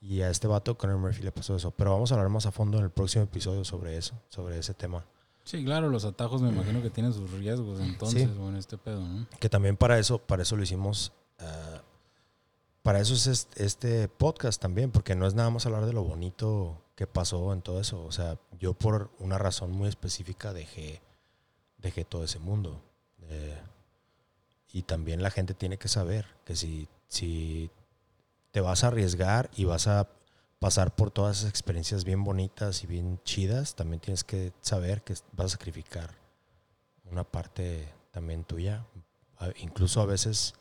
Y a este vato, Conor Murphy, le pasó eso. Pero vamos a hablar más a fondo en el próximo episodio sobre eso, sobre ese tema. Sí, claro, los atajos me imagino que tienen sus riesgos entonces, Sí. o en este pedo, ¿no? Que también para eso, para eso lo hicimos. ah, para eso es este, este podcast también, porque no es nada más hablar de lo bonito que pasó en todo eso. O sea, yo por una razón muy específica dejé, dejé todo ese mundo. Eh, y también la gente tiene que saber que si, si te vas a arriesgar y vas a pasar por todas esas experiencias bien bonitas y bien chidas, también tienes que saber que vas a sacrificar una parte también tuya. Incluso a veces,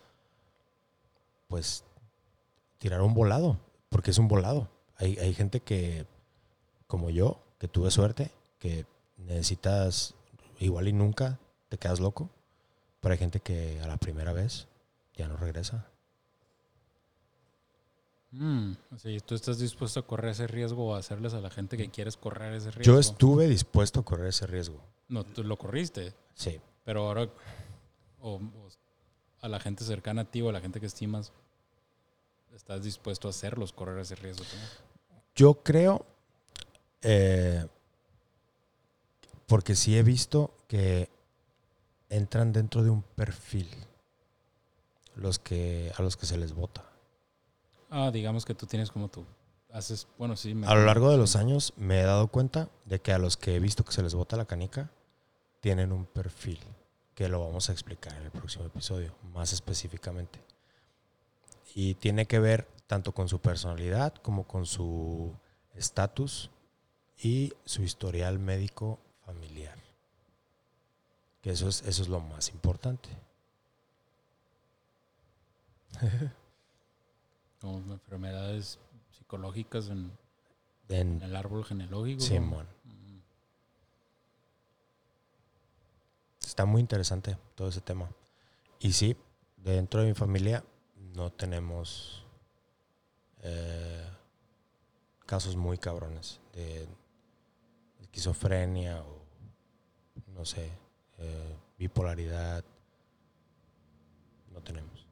pues, tirar un volado, porque es un volado. Hay, hay gente que, como yo, que tuve suerte, que necesitas igual y nunca te quedas loco, pero hay gente que a la primera vez ya no regresa. Mm, ¿y tú estás dispuesto a correr ese riesgo o a hacerles a la gente que quieres correr ese riesgo? Yo estuve dispuesto a correr ese riesgo. No, tú lo corriste, Sí. pero ahora o, o a la gente cercana a ti o a la gente que estimas, estás dispuesto a hacerlos correr ese riesgo. Yo creo, eh, porque sí he visto que entran dentro de un perfil los que, a los que se les vota. Ah, digamos que tú tienes como tú. Haces, bueno, sí. me- A lo largo de los años me he dado cuenta de que a los que he visto que se les vota la canica tienen un perfil que lo vamos a explicar en el próximo episodio, más específicamente. Y tiene que ver tanto con su personalidad como con su estatus y su historial médico familiar. Que eso es, eso es lo más importante. *laughs* Como enfermedades psicológicas en, En en el árbol genealógico. Simón. Mm. Está muy interesante todo ese tema. Y sí, dentro de mi familia no tenemos eh, casos muy cabrones de esquizofrenia o no sé, eh, bipolaridad. No tenemos.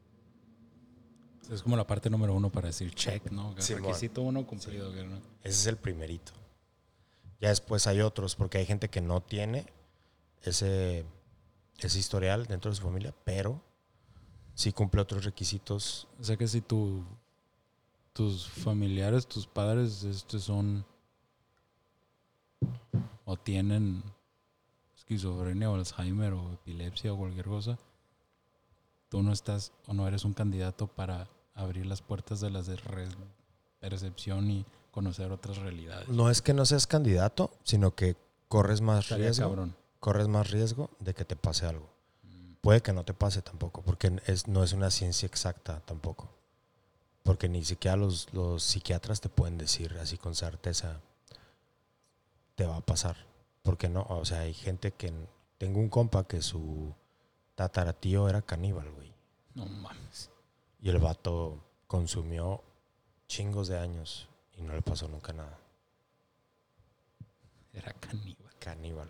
Es como la parte número uno para decir check, ¿no? Requisito uno cumplido. no- Ese es el primerito. Ya después hay otros, porque hay gente que no tiene ese, ese historial dentro de su familia, pero sí cumple otros requisitos. O sea que si tu, tus familiares, tus padres, este son o tienen esquizofrenia o Alzheimer o epilepsia o cualquier cosa, tú no estás o no eres un candidato para abrir las puertas de las de re- percepción y conocer otras realidades. No es que no seas candidato, sino que corres más Estaría riesgo, cabrón. corres más riesgo de que te pase algo. Mm. Puede que no te pase tampoco, porque es, no es una ciencia exacta tampoco. Porque ni siquiera los, los psiquiatras te pueden decir así con certeza, te va a pasar. Porque no, o sea, hay gente que... Tengo un compa que su tataratío era caníbal, güey. No mames. Y el vato consumió chingos de años y no le pasó nunca nada. Era caníbal. Caníbal.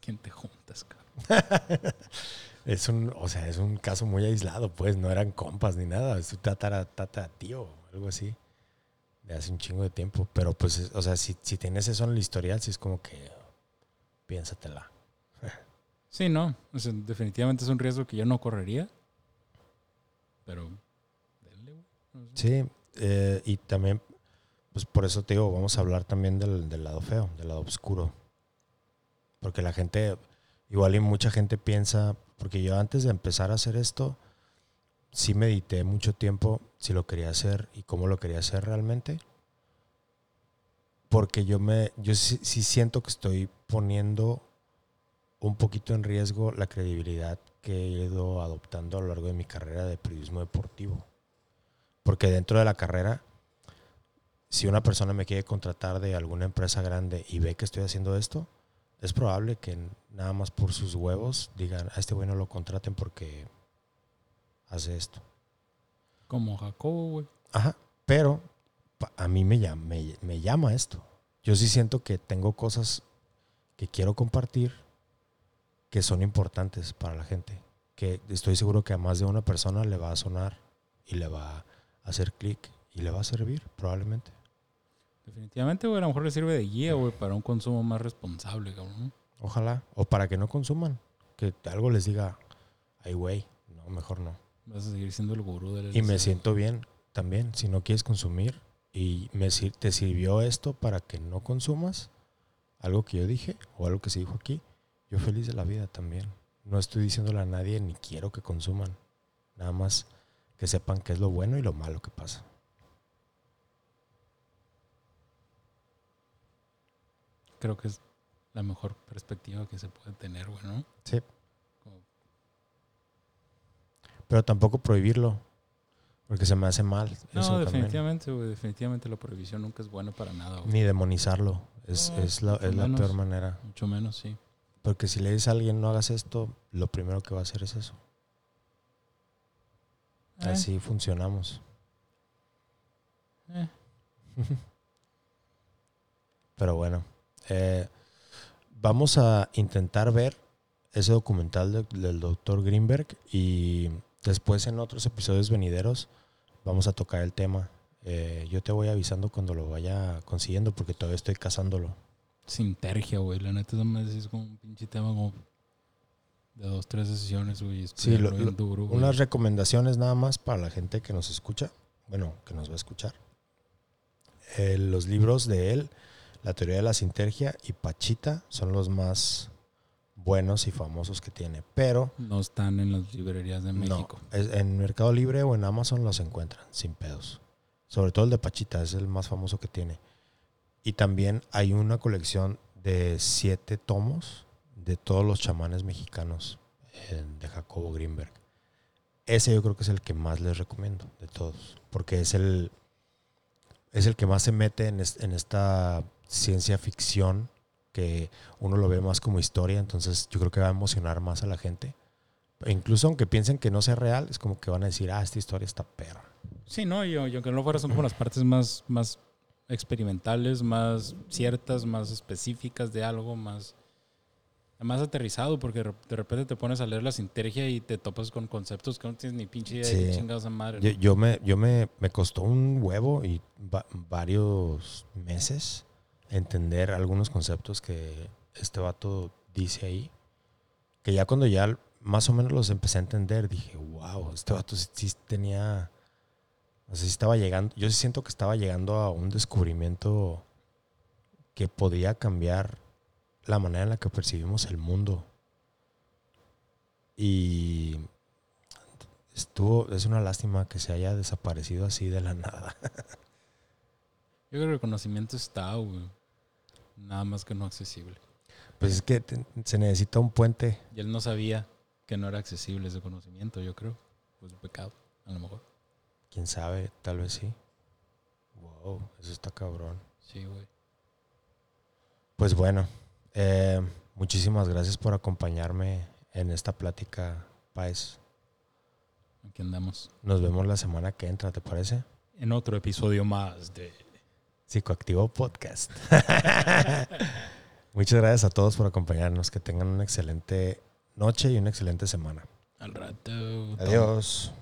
¿Quién te juntas, cabrón? *laughs* Es un, o sea, es un caso muy aislado, pues, no eran compas ni nada, es un tatara, tata tío, algo así, de hace un chingo de tiempo. Pero pues, es- o sea, si, si tienes eso en el historial, sí es como que piénsatela. Sí, no. O sea, definitivamente es un riesgo que yo no correría. Pero, Sí, eh, y también pues por eso te digo, vamos a hablar también del, del lado feo, del lado oscuro. Porque la gente, igual y mucha gente piensa, porque yo antes de empezar a hacer esto, sí medité mucho tiempo si lo quería hacer y cómo lo quería hacer realmente. Porque yo me, yo sí, sí siento que estoy poniendo un poquito en riesgo la credibilidad que he ido adoptando a lo largo de mi carrera de periodismo deportivo. Porque dentro de la carrera, si una persona me quiere contratar de alguna empresa grande y ve que estoy haciendo esto, es probable que nada más por sus huevos digan, a este güey no lo contraten porque hace esto. Como Jacobo, güey. Ajá, pero a mí me llama, me, me llama esto. Yo sí siento que tengo cosas que quiero compartir que son importantes para la gente. Que estoy seguro que a más de una persona le va a sonar y le va a hacer clic y le va a servir, probablemente. Definitivamente, güey, a lo mejor le sirve de guía, güey, para un consumo más responsable, cabrón. Ojalá. O para que no consuman. Que algo les diga, ay, güey, no, mejor no. Vas a seguir siendo el gurú del Y me siento bien también. Si no quieres consumir y me, te sirvió esto para que no consumas algo que yo dije o algo que se dijo aquí, yo feliz de la vida también. No estoy diciéndole a nadie ni quiero que consuman. Nada más que sepan qué es lo bueno y lo malo que pasa. Creo que es la mejor perspectiva que se puede tener, güey, ¿no? Sí. Como- Pero tampoco prohibirlo. Porque se me hace mal. No, eso definitivamente, güey, definitivamente la prohibición nunca es buena para nada. Ni demonizarlo. Es, No, es la, es la menos. peor manera. Mucho menos, sí. Porque si le dices a alguien no hagas esto, lo primero que va a hacer es eso. Eh, Así funcionamos. eh. *laughs* Pero bueno, eh, vamos a intentar ver ese documental de- del doctor Greenberg y después en otros episodios venideros vamos a tocar el tema. Eh, yo te voy avisando cuando lo vaya consiguiendo porque todavía estoy cazándolo. Sintergia, güey. La neta, esa madre es como un pinche tema como de dos, tres sesiones, güey. Sí, lo- bien duro, güey. Unas recomendaciones nada más para la gente que nos escucha, bueno, que nos va a escuchar. Eh, los libros de él, La teoría de la sintergia y Pachita son los más buenos y famosos que tiene. Pero No están en las librerías de México. no, es- en Mercado Libre o en Amazon los encuentran sin pedos. Sobre todo el de Pachita, es el más famoso que tiene. Y también hay una colección de siete tomos de todos los chamanes mexicanos eh, de Jacobo Greenberg. Ese yo creo que es el que más les recomiendo de todos, porque es el, es el que más se mete en, en esta ciencia ficción que uno lo ve más como historia, entonces yo creo que va a emocionar más a la gente. E incluso aunque piensen que no sea real, es como que van a decir, ah, esta historia está perra. Sí, no, y, y aunque no fuera, son como las partes más, más experimentales, más ciertas, más específicas de algo, más, más aterrizado, porque de rep- de repente te pones a leer la sintergia y te topas con conceptos que no tienes ni pinche idea de Sí. chingados a madre. Yo, yo me, yo me, me costó un huevo y va- varios meses entender algunos conceptos que este vato dice ahí. Que ya cuando ya más o menos los empecé a entender, dije, wow, este vato sí, sí tenía. No sé si estaba llegando. Yo sí siento que estaba llegando a un descubrimiento que podía cambiar la manera en la que percibimos el mundo. Y estuvo, es una lástima que se haya desaparecido así de la nada. *laughs* Yo creo que el conocimiento está, güey. Nada más que no accesible. Pues es que te- se necesita un puente. Y él no sabía que no era accesible ese conocimiento, yo creo. Pues un pecado, a lo mejor. Quién sabe, tal vez sí. Wow, eso está cabrón. Sí, güey. Pues bueno, eh, muchísimas gracias por acompañarme en esta plática, Paez. Aquí andamos. Nos vemos la semana que entra, ¿te parece? En otro episodio más de Psicoactivo Podcast. *laughs* Muchas gracias a todos por acompañarnos. Que tengan una excelente noche y una excelente semana. Al rato. Adiós.